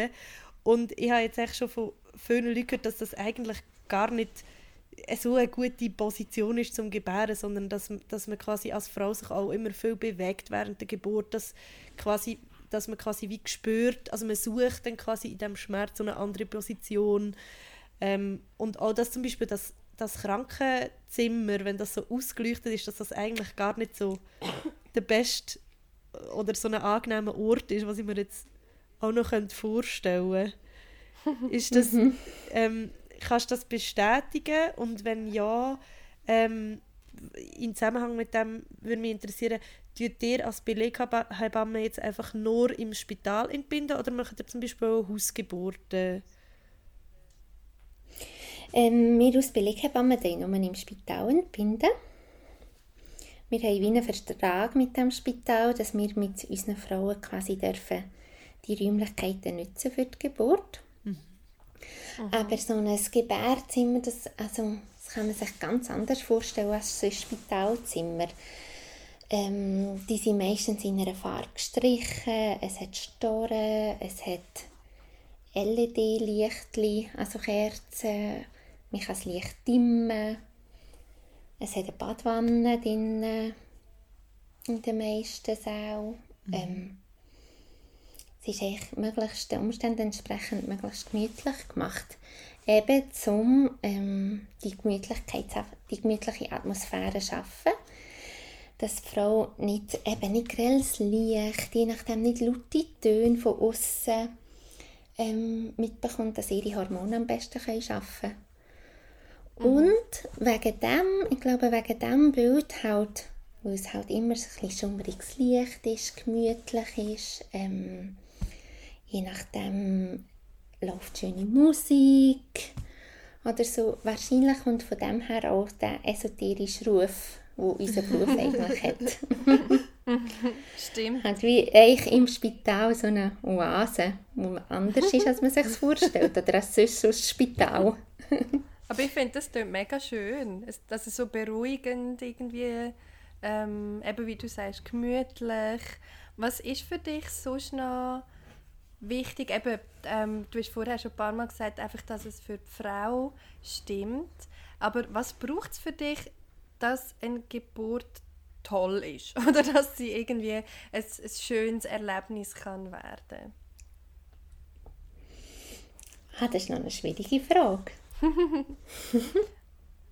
Und ich habe jetzt echt schon von vielen Leuten dass das eigentlich gar nicht so eine gute Position ist zum Gebären, sondern dass, dass man quasi als Frau sich auch immer viel bewegt während der Geburt, dass, quasi, dass man quasi wie spürt, also man sucht dann quasi in dem Schmerz eine andere Position ähm, und auch dass zum Beispiel das, das Krankenzimmer, wenn das so ausgeleuchtet ist, dass das eigentlich gar nicht so der beste oder so ein angenehmer Ort ist, was ich mir jetzt auch noch vorstellen könnte. Ist das, ähm, kannst du das bestätigen? Und wenn ja, ähm, in Zusammenhang mit dem würde mich interessieren, tut ihr als Beleghebamme jetzt einfach nur im Spital entbinden oder macht ihr zum Beispiel auch Hausgeburten? Ähm, wir als Beleghebamme nur im Spital entbinden. Wir haben wie einen Vertrag mit dem Spital, dass wir mit unseren Frauen quasi dürfen die Räumlichkeiten nutzen für die Geburt. Mhm. Aber so ein Gebärzimmer, das, also, das kann man sich ganz anders vorstellen als so ein Spitalzimmer. Ähm, die sind meistens in einer Farbe gestrichen, es hat Storen, es hat LED-Lichtli, also Kerzen, man kann das Licht dimmen. Es hat eine Badwanne drin, in den meisten Sälen. Mhm. Ähm, es ist eigentlich möglichst den Umständen entsprechend möglichst gemütlich gemacht. Eben zum ähm, die, Gemütlichkeit, die gemütliche Atmosphäre zu schaffen. Dass die Frau nicht, eben nicht grelles Licht, je nachdem nicht laute Töne von außen ähm, mitbekommt, dass ihre Hormone am besten arbeiten können. Mhm. Und wegen dem, ich glaube, wegen dem Bild halt, weil es halt immer so ein bisschen schummriges Licht ist, gemütlich ist, ähm, je nachdem läuft schöne Musik oder so. Wahrscheinlich kommt von dem her auch der esoterische Ruf, wo unser Beruf eigentlich hat. Stimmt. Hat wie eigentlich im Spital so eine Oase, wo anders ist, als man sich vorstellt, oder als sonst das Spital. Aber ich finde, das klingt mega schön. Es, das ist so beruhigend irgendwie, ähm, eben wie du sagst, gemütlich. Was ist für dich sonst noch wichtig, eben, ähm, du hast vorher schon ein paar Mal gesagt, einfach, dass es für die Frau stimmt. Aber was braucht es für dich, dass eine Geburt toll ist? Oder dass sie irgendwie ein, ein schönes Erlebnis kann werden ah, Das ist noch eine schwierige Frage.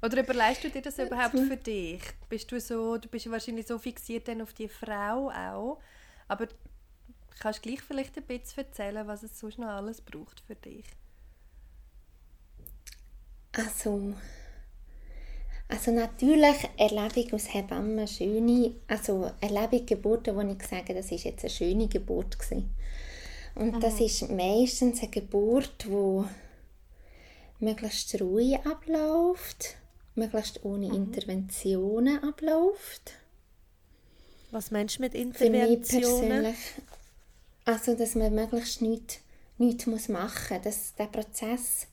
Oder überlegst du dir das überhaupt für dich? Bist du so, du bist wahrscheinlich so fixiert dann auf die Frau auch, aber Kannst du gleich vielleicht ein bisschen erzählen, was es sonst noch alles braucht für dich? Also, also natürlich erlebe ich als Hebamme schöne, also erlebe ich Geburten, wo ich sage, das ist jetzt eine schöne Geburt gewesen. Und mhm. das ist meistens eine Geburt, wo möglichst ruhig abläuft, möglichst ohne mhm. Interventionen abläuft. Was meinst du mit Interventionen? Für mich persönlich also, dass man möglichst nichts, nichts muss machen muss. Dass der Prozess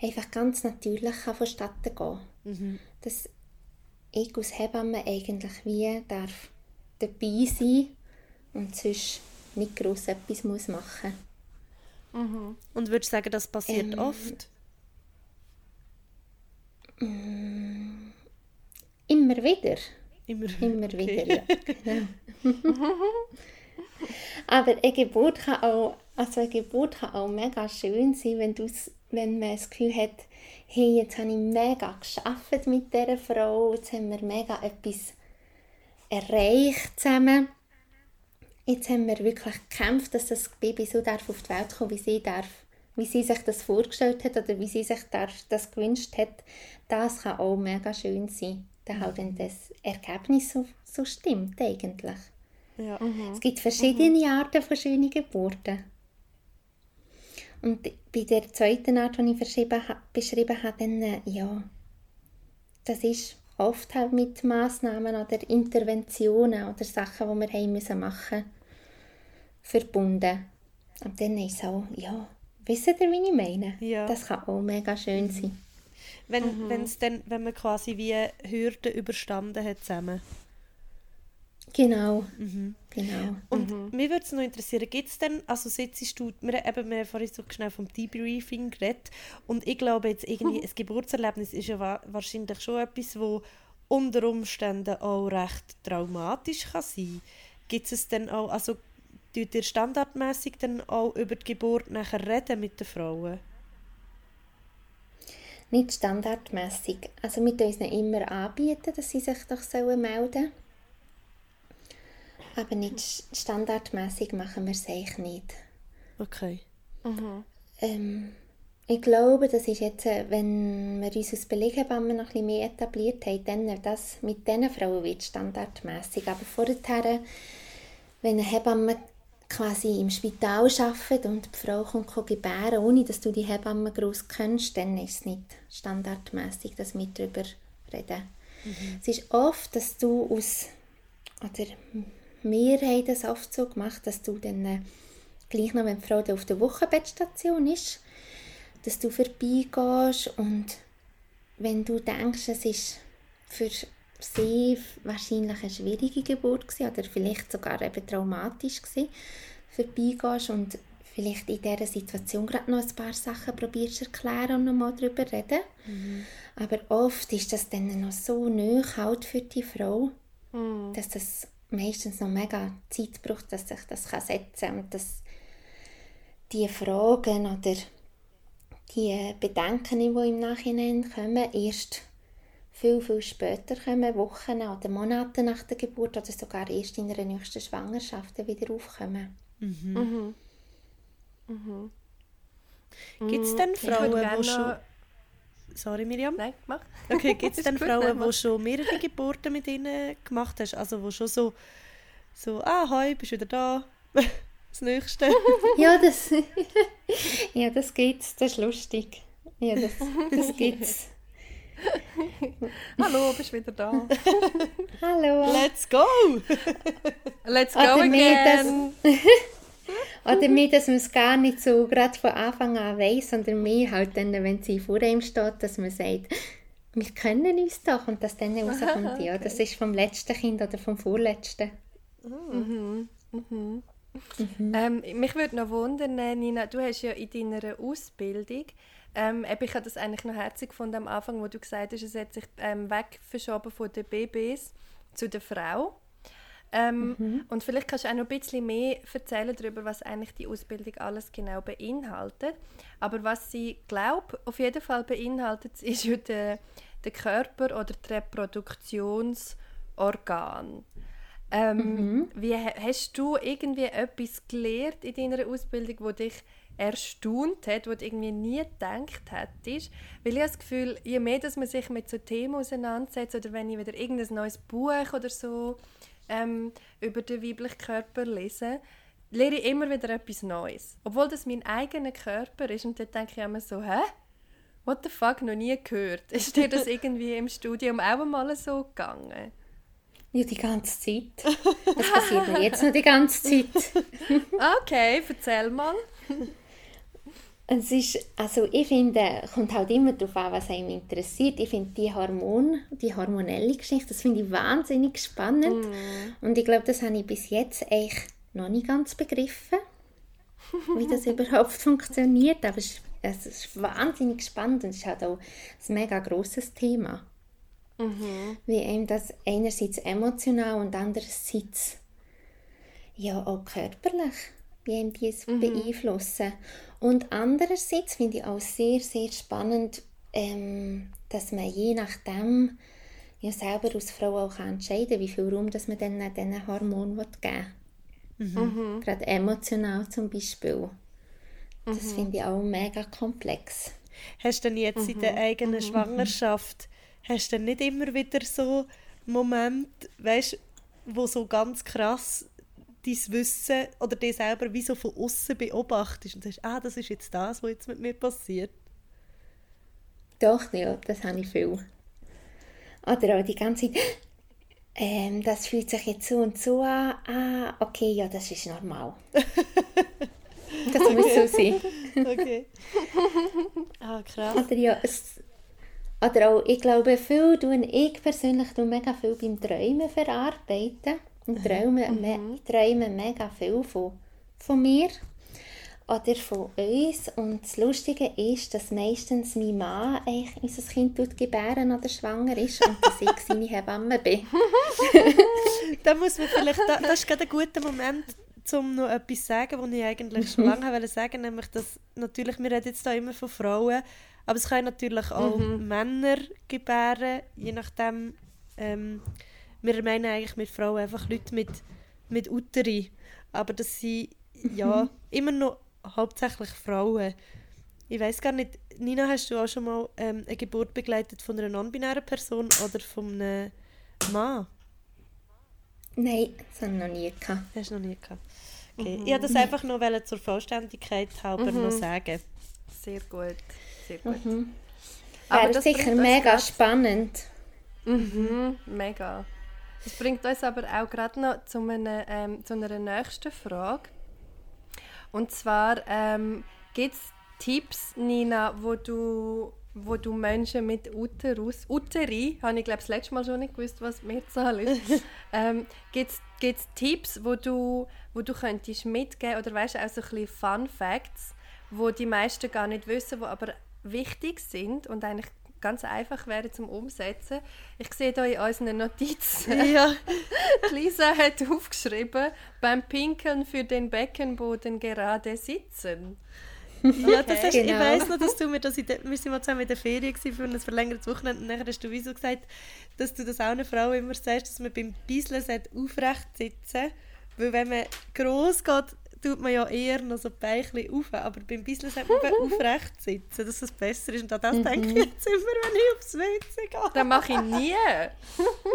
einfach ganz natürlich kann vonstatten gehen mhm. Dass ich als Hebamme eigentlich wie darf dabei sein und sonst nicht gross etwas muss machen mhm. Und würdest du sagen, das passiert ähm, oft? Mm, immer wieder. Immer, immer okay. wieder, ja. Genau. Aber eine Geburt kann auch, also eine Geburt kann auch mega schön sein, wenn, wenn man das Gefühl hat, hey, jetzt habe ich mega geschafft mit dieser Frau, jetzt haben wir mega etwas erreicht zusammen. Jetzt haben wir wirklich gekämpft, dass das Baby so darf auf die Welt kommen, wie sie darf, wie sie sich das vorgestellt hat oder wie sie sich das gewünscht hat. Das kann auch mega schön sein, da halt wenn das Ergebnis so, so stimmt eigentlich. Ja. Mhm. Es gibt verschiedene mhm. Arten von schönen Geburten. Und bei der zweiten Art, die ich beschrieben, habe, dann, äh, ja, das ist oft halt mit Massnahmen oder Interventionen oder Sachen, die wir haben müssen machen verbunden. Und dann ist es auch, ja, wisst ihr, wie ich meine? Ja. Das kann auch mega schön mhm. sein. Wenn, mhm. wenn's dann, wenn man quasi wie Hürden überstanden hat zusammen. Genau. Mhm. genau. Und mhm. mich würde es noch interessieren, gibt es denn, also sitzt du, wir, eben, wir haben vorhin so schnell vom Debriefing geredet und ich glaube jetzt irgendwie, ein Geburtserlebnis ist ja wa wahrscheinlich schon etwas, wo unter Umständen auch recht traumatisch kann sein. Gibt es denn auch, also tut ihr standardmäßig dann auch über die Geburt nachher reden mit den Frauen? Nicht standardmäßig. Also wir uns immer anbieten, dass sie sich doch melden sollen aber nicht standardmäßig machen wir es eigentlich nicht. Okay. Mhm. Ähm, ich glaube, das ist jetzt, äh, wenn wir uns als Beleghebammen noch ein bisschen mehr etabliert haben, dann das mit diesen Frauen wird standardmäßig. Aber vorher, wenn eine Hebamme quasi im Spital arbeitet und die Frau kommt gebären, ohne dass du die Hebamme groß kennst, dann ist es nicht standardmäßig, dass wir darüber reden. Mhm. Es ist oft, dass du aus, oder wir haben das oft so gemacht, dass du dann äh, gleich noch, wenn die Frau auf der Wochenbettstation ist, dass du vorbeigehst und wenn du denkst, es ist für sie wahrscheinlich eine schwierige Geburt gewesen, oder vielleicht sogar eben traumatisch gewesen, vorbeigehst und vielleicht in dieser Situation gerade noch ein paar Sachen probierst zu erklären und nochmal darüber reden. Mhm. Aber oft ist das dann noch so neu halt für die Frau, mhm. dass das meistens noch mega Zeit braucht, dass sich das setzen kann und dass die Fragen oder die Bedenken, die im Nachhinein kommen, erst viel, viel später kommen, Wochen oder Monate nach der Geburt oder sogar erst in der nächsten Schwangerschaft wieder aufkommen. Mhm. Mhm. Mhm. Gibt es denn Frauen, die schon... Sorry, Miriam? Nein, mach. Okay, gibt es denn Frauen, die schon mehrere Geburten mit ihnen gemacht hast? Also, wo schon so, so ah, hi, bist du wieder da? das Nächste. ja, das, ja, das gibt's. Das ist lustig. Ja, das, das gibt's. Hallo, bist wieder da. Hallo. Let's go! Let's go Oder again! Oder mir, dass man es gar nicht so gerade von Anfang an weiss, sondern mir halt dann, wenn sie vor ihm steht, dass man sagt, wir können uns doch und dass dann rauskommt, okay. ja, das ist vom letzten Kind oder vom vorletzten. Mhm. Mhm. Mhm. Ähm, mich würde noch wundern, Nina, du hast ja in deiner Ausbildung, ähm, ich habe das eigentlich noch herzig gefunden am Anfang, wo du gesagt hast, es hat sich ähm, weg verschoben von den Babys zu der Frau. Ähm, mhm. Und vielleicht kannst du auch noch ein bisschen mehr erzählen darüber, was eigentlich die Ausbildung alles genau beinhaltet. Aber was sie glaube, auf jeden Fall beinhaltet, ist ja der, der Körper oder das Reproduktionsorgan. Ähm, mhm. Wie hast du irgendwie etwas gelernt in deiner Ausbildung, wo dich erstaunt hat, wo du irgendwie nie gedacht hättest? Weil ich habe das Gefühl, je mehr dass man sich mit so Themen auseinandersetzt oder wenn ich wieder irgendein neues Buch oder so ähm, über den weiblichen Körper lese, lerne ich immer wieder etwas Neues. Obwohl das mein eigener Körper ist und dann denke ich immer so, hä? What the fuck, noch nie gehört. Ist dir das irgendwie im Studium auch einmal so gegangen? Ja, die ganze Zeit. Das passiert mir jetzt noch die ganze Zeit. okay, erzähl mal. Es ist, also ich finde, kommt halt immer darauf an, was einem interessiert. Ich finde die Hormon, die hormonelle Geschichte, das finde ich wahnsinnig spannend. Mm. Und ich glaube, das habe ich bis jetzt eigentlich noch nicht ganz begriffen, wie das überhaupt funktioniert. Aber es ist, es ist wahnsinnig spannend und es ist halt auch ein mega grosses Thema. Mhm. Wie eben das einerseits emotional und andererseits ja auch körperlich, wie eben die es mhm. beeinflussen. Und andererseits finde ich auch sehr, sehr spannend, ähm, dass man je nachdem ja selber als Frau auch entscheiden kann, wie viel Raum dass man dann diesen Hormonen geben will. Mhm. mhm. Gerade emotional zum Beispiel. Das mhm. finde ich auch mega komplex. Hast du denn jetzt mhm. in der eigenen mhm. Schwangerschaft hast du nicht immer wieder so Moment, weißt, wo so ganz krass dein Wissen oder dich selber wie so von außen beobachtest und sagst, ah, das ist jetzt das, was jetzt mit mir passiert? Doch, ja, das habe ich viel. Oder auch die ganze Zeit, ähm, das fühlt sich jetzt so und so an, ah, okay, ja, das ist normal. das muss so sein. okay. Ah, krass. Oder ja, es, oder auch, ich glaube, viel tue ich persönlich tue mega viel beim Träumen verarbeiten. Und träume, mhm. me, träume mega viel von, von mir oder von uns. Und das Lustige ist, dass meistens mein Mann unser Kind tut gebären oder schwanger ist und dass ich seine Hebamme bin. da muss man vielleicht, da, das ist gerade ein guter Moment, um noch etwas zu sagen, was ich eigentlich schon lange wollte sagen, nämlich, dass natürlich, wir reden jetzt da immer von Frauen, aber es können natürlich auch mhm. Männer gebären, je nachdem. Ähm, wir meinen eigentlich mit Frauen einfach Leute mit, mit Uteri. Aber das sind ja immer noch hauptsächlich Frauen. ich weiß gar nicht, Nina, hast du auch schon mal ähm, eine Geburt begleitet von einer non-binären Person oder von einem Mann? Nein, das habe ich noch nie gehabt. Hast du noch nie gehabt? Okay. Mhm. Ich wollte das einfach noch zur Vollständigkeit halber mhm. noch sagen. Sehr gut, sehr gut. Mhm. Aber das sicher mega spannend. Mhm, mega. Das bringt uns aber auch gerade noch zu einer, ähm, zu einer nächsten Frage. Und zwar ähm, gibt es Tipps, Nina, wo du, wo du Menschen mit Uterus, Uteri, habe ich glaube das letzte Mal schon nicht gewusst, was Mehrzahl ist, ähm, gibt es Tipps, wo du, wo du könntest mitgeben oder weißt du auch so ein bisschen Fun Facts, wo die meisten gar nicht wissen, wo aber wichtig sind und eigentlich ganz einfach wäre zum Umsetzen. Ich sehe hier in unseren Notizen. Ja. Lisa hat aufgeschrieben, beim Pinkeln für den Beckenboden gerade sitzen. Ja, das hast, genau. Ich weiss noch, dass du mir das in der, wir sind mal zusammen in der Ferien für ein verlängertes Wochenende und dann hast du wieso gesagt, dass du das auch einer Frau immer sagst, dass man beim Beiseln aufrecht sitzen weil wenn man gross geht, tut man ja eher noch so Beinchen auf, aber beim Bisseln sollte man aufrecht sitzen, dass es besser ist. Und an das mhm. denke ich jetzt immer, wenn ich aufs WC gehe. Das mache ich nie.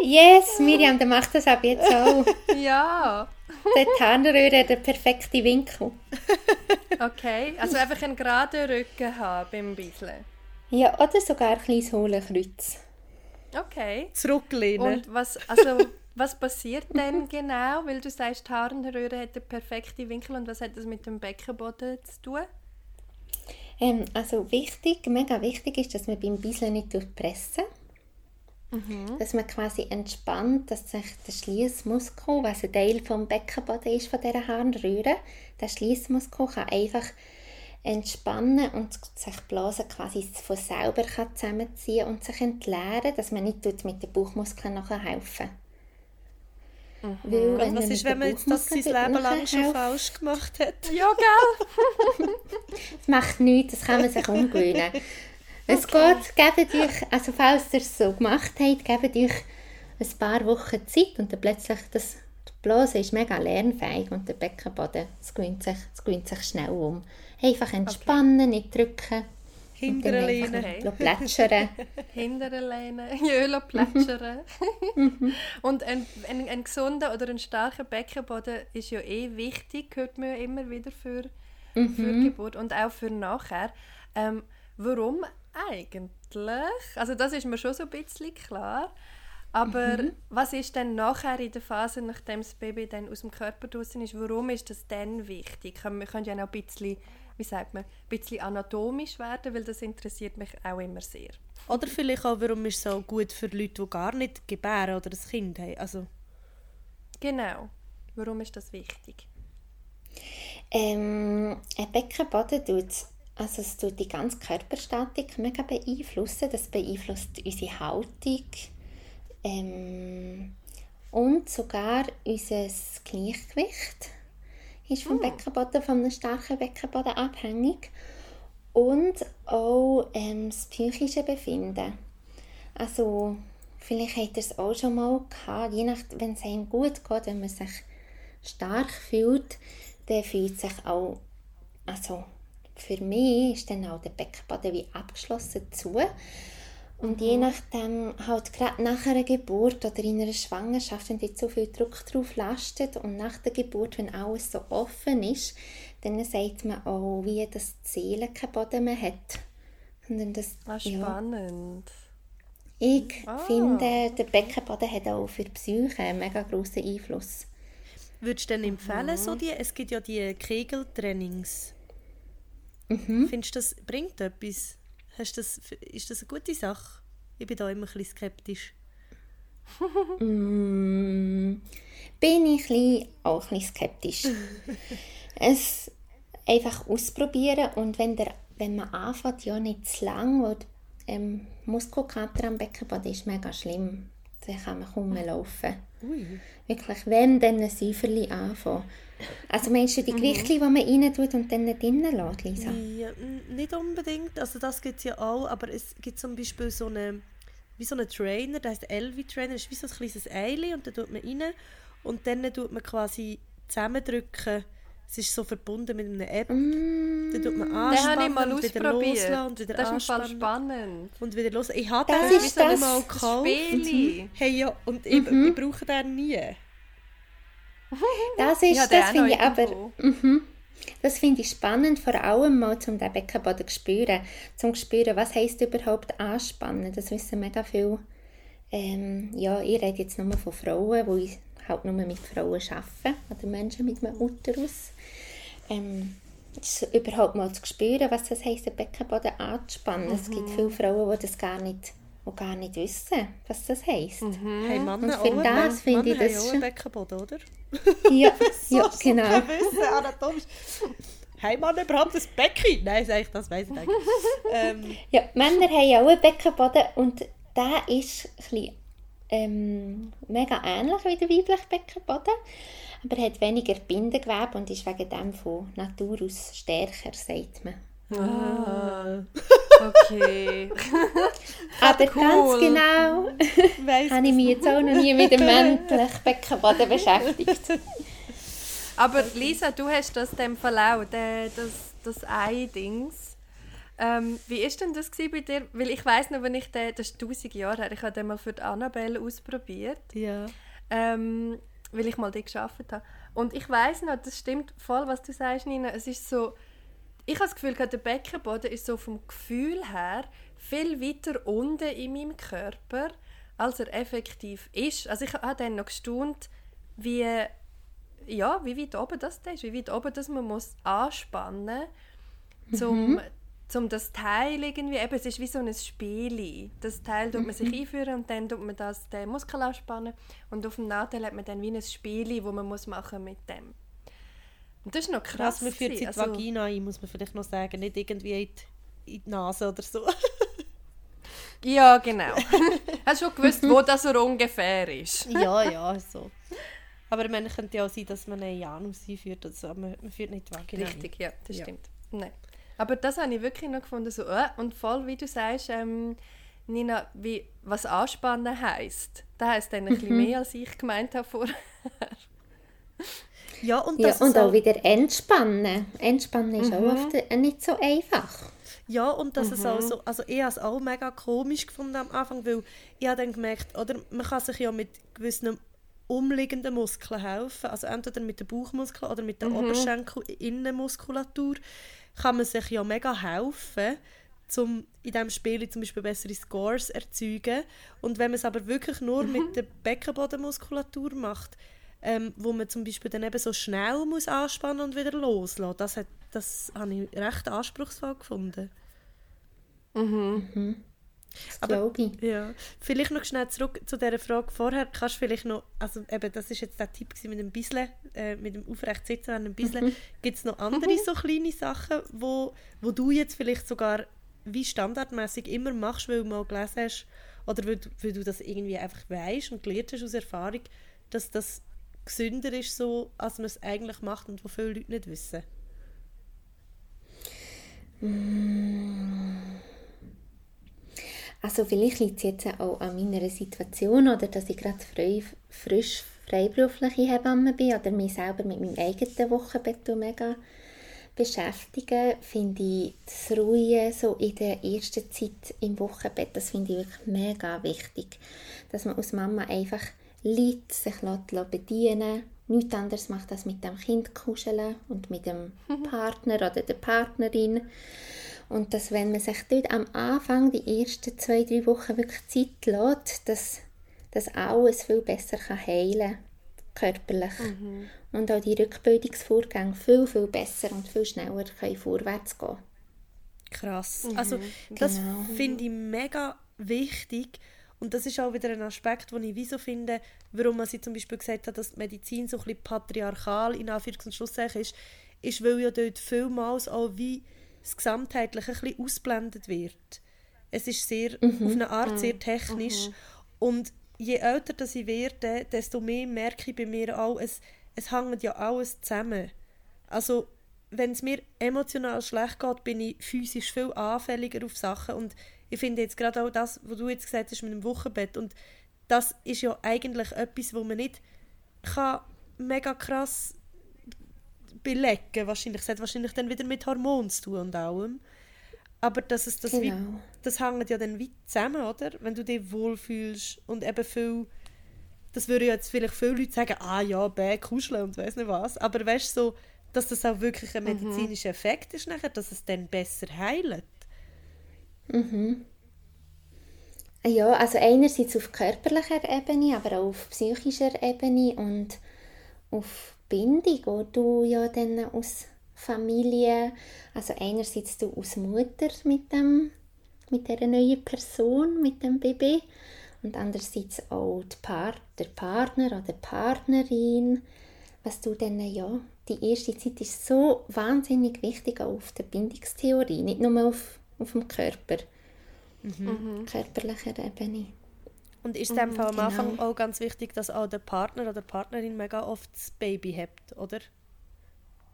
yes, Miriam, der macht das ab jetzt auch. ja. Der Harnröhre hat den perfekten Winkel. Okay, also einfach einen geraden Rücken haben beim Bisseln. Ja, oder sogar ein kleines Hohlenkreuz. Okay. Zurücklehnen. Und was, also was passiert denn genau? Weil du sagst, die Harnröhre hat den perfekten Winkel und was hat das mit dem Beckenboden zu tun? Ähm, also wichtig, mega wichtig ist, dass man beim Bisseln nicht durchpressen. Mhm. Dass man quasi entspannt, dass sich der Schließmuskel, was ein Teil vom Beckenboden ist von dieser Harnröhre, der Schließmuskel kann einfach entspannen und sich Blasen quasi von selber kann zusammenziehen und sich entleeren, dass man nicht mit den Bauchmuskeln nachher helfen Mhm. Weil, was ist, wenn man jetzt das sein Leben lang schon falsch gemacht hat? Ja, gell? das macht nichts, das kann man sich umgewöhnen. Es okay. geht, gebt euch, also falls ihr es so gemacht habt, gebt euch ein paar Wochen Zeit und dann plötzlich, das, die Blase ist mega lernfähig und der Beckenboden, es gewöhnt sich, es gewöhnt sich schnell um. Einfach entspannen, okay. nicht drücken. Hinteren Lehnen. Plätschern. Hinteren Lehnen. Jölo plätschern. Und ein, ein, ein gesunder oder ein starker Beckenboden ist ja eh wichtig, hört man ja immer wieder für, mhm. für Geburt und auch für nachher. Ähm, warum eigentlich? Also das ist mir schon so ein bisschen klar. Aber mhm. was ist denn nachher in der Phase, nachdem das Baby dann aus dem Körper draußen ist, warum ist das dann wichtig? Wir können ja noch ein bisschen wie sagt man, ein bisschen anatomisch werden, weil das interessiert mich auch immer sehr. Oder vielleicht auch, warum ist es so gut für Leute, die gar nicht gebären oder ein Kind haben. Also. Genau. Warum ist das wichtig? Ähm, ein Beckenboden tut, also es tut die ganze Körperstatik mega beeinflussen. Das beeinflusst unsere Haltung ähm, und sogar unser Gleichgewicht ist vom oh. Beckenboden, von einem starken Beckenboden abhängig. Und auch ähm, das psychische Befinden. Also, vielleicht habt ihr es auch schon mal gehabt, je nach, wenn es einem gut geht, wenn man sich stark fühlt, dann fühlt sich auch, also für mich ist dann auch der Beckenboden wie abgeschlossen zu. Und je nachdem, halt gerade nach einer Geburt oder in einer Schwangerschaft, wenn jetzt so viel Druck drauf lastet und nach der Geburt, wenn alles so offen ist, dann sagt man auch, wie das Seele keinen Boden mehr hat. Sondern das, ah, spannend. Ja, ich ah. finde, der Beckenboden hat auch für die Psyche einen mega grossen Einfluss. Würdest du denn empfehlen, mhm. so die, es gibt ja die Kegeltrainings. Mhm. Findest du, das bringt etwas? Hast das, ist das eine gute Sache? Ich bin da immer ein bisschen skeptisch. mm, bin ich ein auch ein bisschen skeptisch. es einfach ausprobieren und wenn, der, wenn man anfängt, ja nicht zu lang, weil ähm, Muskelkater am Beckenboden ist mega schlimm. Dann kann man kaum mehr laufen. Ui. Wirklich, wenn dann ein Säuferli anfangen. Also meinst du die mhm. Gewichte, die man rein tut und dann drinnen lässt, Lisa? Ja, nicht unbedingt. Also das gibt es ja auch, aber es gibt zum Beispiel so eine, wie so einen Trainer, der heißt Elvi-Trainer, das ist wie so ein kleines Eili und dann tut man rein und dann tut man quasi zusammendrücken es ist so verbunden mit einer App. Mm, Da tut man anspannen mal und wieder loslassen und wieder Das ist spannend. und wieder los. Ich habe Das den ist das- mal Das gekauft. Spieli. Hey, ja, und ich, Mhm. ich brauche den nie. Das ist, den das finde ich aber, irgendwo. das finde ich spannend, vor allem mal zum den Beckenboden zu spüren, zum zu spüren, was heisst überhaupt anspannen. Das wissen mega viele. Ähm, ja, ich rede jetzt nur von Frauen, wo ich halt nur mit Frauen arbeite, oder Menschen mit einem Uterus. Ähm, das überhaupt mal zu spüren, was das heisst, den Beckenboden anzuspannen. Es gibt viele Frauen, die das gar nicht, die gar nicht wissen, was das heisst. Hey, Männer Und für das finde ich das haben auch schon- einen Beckenboden, oder? Ja, ja So genau. super Wissen, anatomisch. Haben Männer überhaupt ein Becken? Nein, sag ich, das weiß ich eigentlich. ähm, Ja, Männer haben ja auch einen Beckenboden und der ist ein bisschen, ähm, mega ähnlich wie der weibliche Beckenboden, aber hat weniger Bindegewebe und ist wegen dem von Natur aus stärker, sagt man. Ah, okay. Aber cool. ganz genau weiss habe ich mich jetzt auch noch nie mit dem männlichen Beckenboden beschäftigt. Aber Lisa, du hast das dem auch, der, das, das Ei-Dings. Ähm, wie ist denn das bei dir? Weil ich weiß noch, wenn ich den, das ist tausend Jahre her, ich habe den mal für die Annabelle ausprobiert, Ja. ähm, weil ich mal die geschafft habe. Und ich weiß noch, das stimmt voll, was du sagst, Nina. Es ist so, ich habe das Gefühl, der Beckenboden ist so vom Gefühl her viel weiter unten in meinem Körper, als er effektiv ist. Also ich habe dann noch gestaunt, wie ja, wie weit oben das ist, wie weit oben das man muss anspannen zum, zum das Teil irgendwie, eben, es ist wie so ein Spiel. Das Teil tut man sich einführen und dann tut man das, den Muskel anspannen und auf dem Nadel hat man dann wie ein Spiel, wo man muss machen mit dem. Und das ist noch krass. Man führt sie in die. Also- Vagina ein, muss man vielleicht noch sagen. Nicht irgendwie in die, in die Nase oder so. Ja, genau. Hast du schon gewusst, wo das so ungefähr ist? ja, ja, so. Aber man könnte ja auch sein, dass man einen Janus einführt. Also, man, man führt nicht die Vagina Richtig, ja, das Ja. stimmt. Nein. Aber das habe ich wirklich noch gefunden, so, äh, und voll, wie du sagst, ähm, Nina, wie, was anspannen heisst. Das heisst dann ein bisschen mehr, als ich gemeint habe vorher. Ja, und Ja, und ist auch wieder entspannen. Entspannen ist auch oft äh, nicht so einfach. Ja, und dass es auch so, also ich habe es auch mega komisch gefunden am Anfang, weil ich habe dann gemerkt, oder man kann sich ja mit gewissen umliegenden Muskeln helfen, also entweder mit den Bauchmuskeln oder mit der Oberschenkel-Innenmuskulatur kann man sich ja mega helfen, um in diesem Spiel zum Beispiel bessere Scores erzeugen. Und wenn man es aber wirklich nur mit der Beckenbodenmuskulatur macht, ähm, wo man zum Beispiel dann eben so schnell muss anspannen und wieder loslassen, das, hat, das habe ich recht anspruchsvoll gefunden. Das Aber- glaube ich. Ja, vielleicht noch schnell zurück zu dieser Frage vorher. Kannst du vielleicht noch, also eben, das ist jetzt der Tipp mit dem Bisle, äh, mit dem aufrecht sitzen an dem Bisle. Gibt es noch andere so kleine Sachen, wo, wo du jetzt vielleicht sogar wie standardmäßig immer machst, weil du mal gelesen hast oder weil du, weil du das irgendwie einfach weißt und gelernt hast aus Erfahrung, dass das gesünder ist, so, als man es eigentlich macht und wo viele Leute nicht wissen? Also vielleicht liegt es jetzt auch an meiner Situation oder dass ich gerade frei, frisch freiberufliche Hebamme bin oder mich selber mit meinem eigenen Wochenbett mega beschäftigen, finde ich das Ruhen so in der ersten Zeit im Wochenbett, das finde ich wirklich mega wichtig. Dass man als Mama einfach liegt, sich bedienen nichts anderes macht als mit dem Kind kuscheln und mit dem Partner oder der Partnerin. Und dass, wenn man sich dort am Anfang, die ersten zwei, drei Wochen wirklich Zeit lässt, dass das alles viel besser kann heilen körperlich. Und auch die Rückbildungsvorgänge viel, viel besser und viel schneller können vorwärts gehen Krass. Also das Genau. finde ich mega wichtig und das ist auch wieder ein Aspekt, den ich wieso finde, warum man sie zum Beispiel gesagt hat, dass die Medizin so ein bisschen patriarchal in Anführungs- und Schlusszeichen ist, ist, weil ja dort vielmals auch wie das Gesamtheitliche ein bisschen ausblendet wird. Es ist sehr, auf eine Art sehr technisch und je älter das ich werde, desto mehr merke ich bei mir auch, es, es hängt ja alles zusammen. Also, wenn es mir emotional schlecht geht, bin ich physisch viel anfälliger auf Sachen. Und ich finde jetzt gerade auch das, was du jetzt gesagt hast mit dem Wochenbett. Und das ist ja eigentlich etwas, wo man nicht kann mega krass belegen. Wahrscheinlich. Es hat wahrscheinlich dann wieder mit Hormonen zu tun und allem. Aber dass es das, wie, Genau. das hängt ja dann weit zusammen, oder? Wenn du dich wohlfühlst und eben viel... Das würden jetzt vielleicht viele Leute sagen, ah ja, bäh, kuscheln und weiss nicht was. Aber weißt du, so, dass das auch wirklich ein medizinischer Effekt ist nachher, dass es dann besser heilt. Ja, also einerseits auf körperlicher Ebene, aber auch auf psychischer Ebene und auf Bindung, wo du ja dann aus Familie, also einerseits du als Mutter mit dem mit dieser neuen Person, mit dem Baby und andererseits auch die Par der Partner oder die Partnerin, was du dann, ja, die erste Zeit ist so wahnsinnig wichtig auch auf der Bindungstheorie, nicht nur auf, auf dem Körper, körperlicher Ebene. Und ist es dem Fall am genau. Anfang auch ganz wichtig, dass auch der Partner oder die Partnerin mega oft das Baby hat, oder?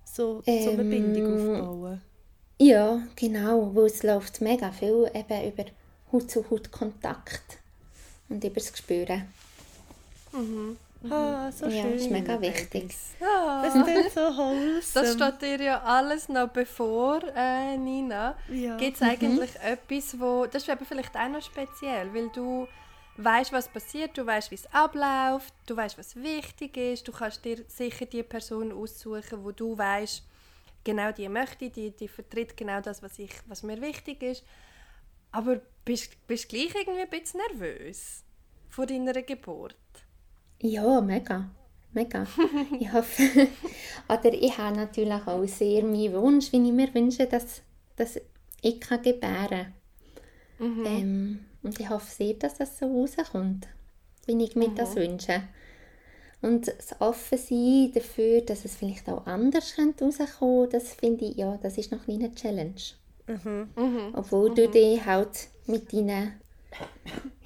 So, so eine Ähm, Bindung aufbauen. Ja, genau, weil es läuft mega viel eben über Haut-zu-Haut-Kontakt und über das Gespüren. Ah, so ja, schön. ist mega wichtig. Das ist so wholesome. Das steht dir ja alles noch bevor, äh, Nina. Ja. Gibt es eigentlich etwas, wo... Das ist eben vielleicht auch noch speziell, weil du weißt, was passiert, du weißt, wie es abläuft, du weißt, was wichtig ist, du kannst dir sicher die Person aussuchen, wo du weißt, genau die möchte, ich, die, die vertritt genau das, was, ich, was mir wichtig ist. Aber bist du gleich irgendwie ein bisschen nervös vor deiner Geburt? Ja, mega. Mega. ich hoffe, oder ich habe natürlich auch sehr meinen Wunsch, wie ich mir wünsche, dass, dass ich kann gebären kann. Ähm, und ich hoffe sehr, dass das so rauskommt, wie ich mir das wünsche. Und das Offensein dafür, dass es vielleicht auch anders könnte rauskommen das finde ich, ja, das ist noch ein eine Challenge. Obwohl du dich halt mit deinen,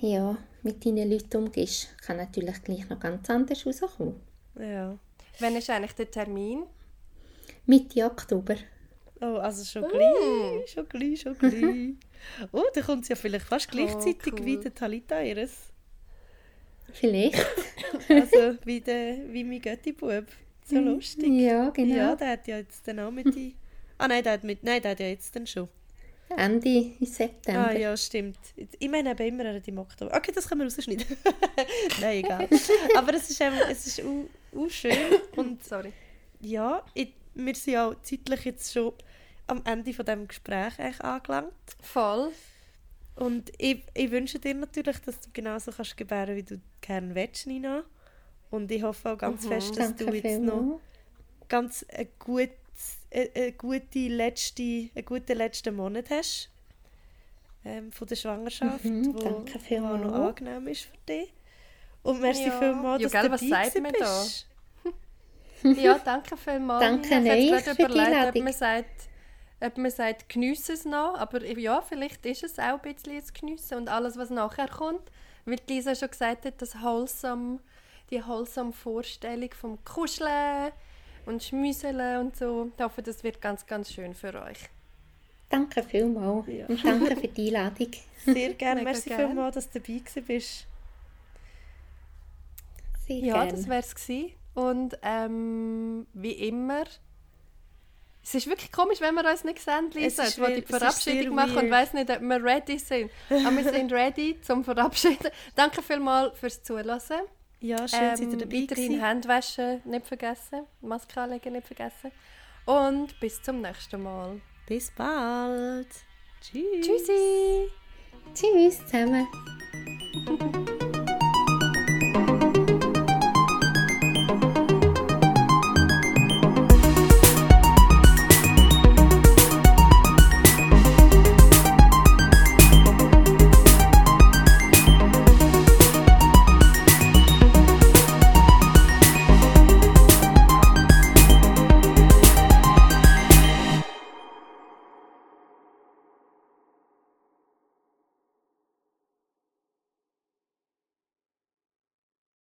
ja, mit deinen Leuten umgehst, kann natürlich gleich noch ganz anders rauskommen. Ja. Wann ist eigentlich der Termin? Mitte Oktober. Oh, also schon gleich, schon gleich, schon gleich. Oh, dann kommt es ja vielleicht fast gleichzeitig cool. wie der Talita ihres. Vielleicht. Also wie, der, wie mein Götti-Bub. So lustig. Ja, genau. Ja, der hat ja jetzt mit die... Ah nein, der hat, mit, nein, der hat ja jetzt dann schon. Ende September. Ah ja, stimmt. Ich meine eben immer er im Oktober. Okay, das können wir rausschneiden. nein, egal. Aber es ist, ähm, es ist auch, auch schön. Und Sorry. ja, ich, wir sind ja zeitlich jetzt schon am Ende von diesem Gespräch eigentlich angelangt. Voll. Und ich, ich wünsche dir natürlich, dass du genauso kannst gebären, wie du gerne willst, Nina. Und ich hoffe auch ganz fest, dass du jetzt noch ganz ein gut, eine, eine gute letzte, einen guten letzten Monat hast ähm, von der Schwangerschaft, Mhm, wo, danke wo auch vielmals. noch angenehm ist für dich. Und merci Ja. vielmals, Ja, dass gell, du was dabei sagt man gewesen da? bist. Ja, danke vielmals. Danke. Ich jetzt für gerade die überlegt, ob Einladung. man sagt, ob man sagt, geniesse es noch. Aber ja, vielleicht ist es auch ein bisschen das Geniessen und alles, was nachher kommt. Wie die Lisa schon gesagt hat, das wholesome, die wholesome Vorstellung vom Kuscheln und Schmüseln und so. Ich hoffe, das wird ganz, ganz schön für euch. Danke vielmals. Ja. Und danke für die Einladung. Sehr gerne. Mega merci gern. vielmals, dass du dabei gewesen bist. Sehr Ja, gerne. das wäre es gewesen. Und ähm, wie immer, es ist wirklich komisch, wenn wir uns nicht sehen, Lisa. Wollte ich die Verabschiedung machen und weiß nicht, ob wir ready sind. Aber wir sind ready zum Verabschieden. Danke vielmals fürs Zuhören. Ja, schön, seid ihr Ähm, dabei weiterhin gewesen. Hände waschen nicht vergessen, Maske anlegen nicht vergessen. Und bis zum nächsten Mal. Bis bald. Tschüss. Tschüssi! Tschüss zusammen.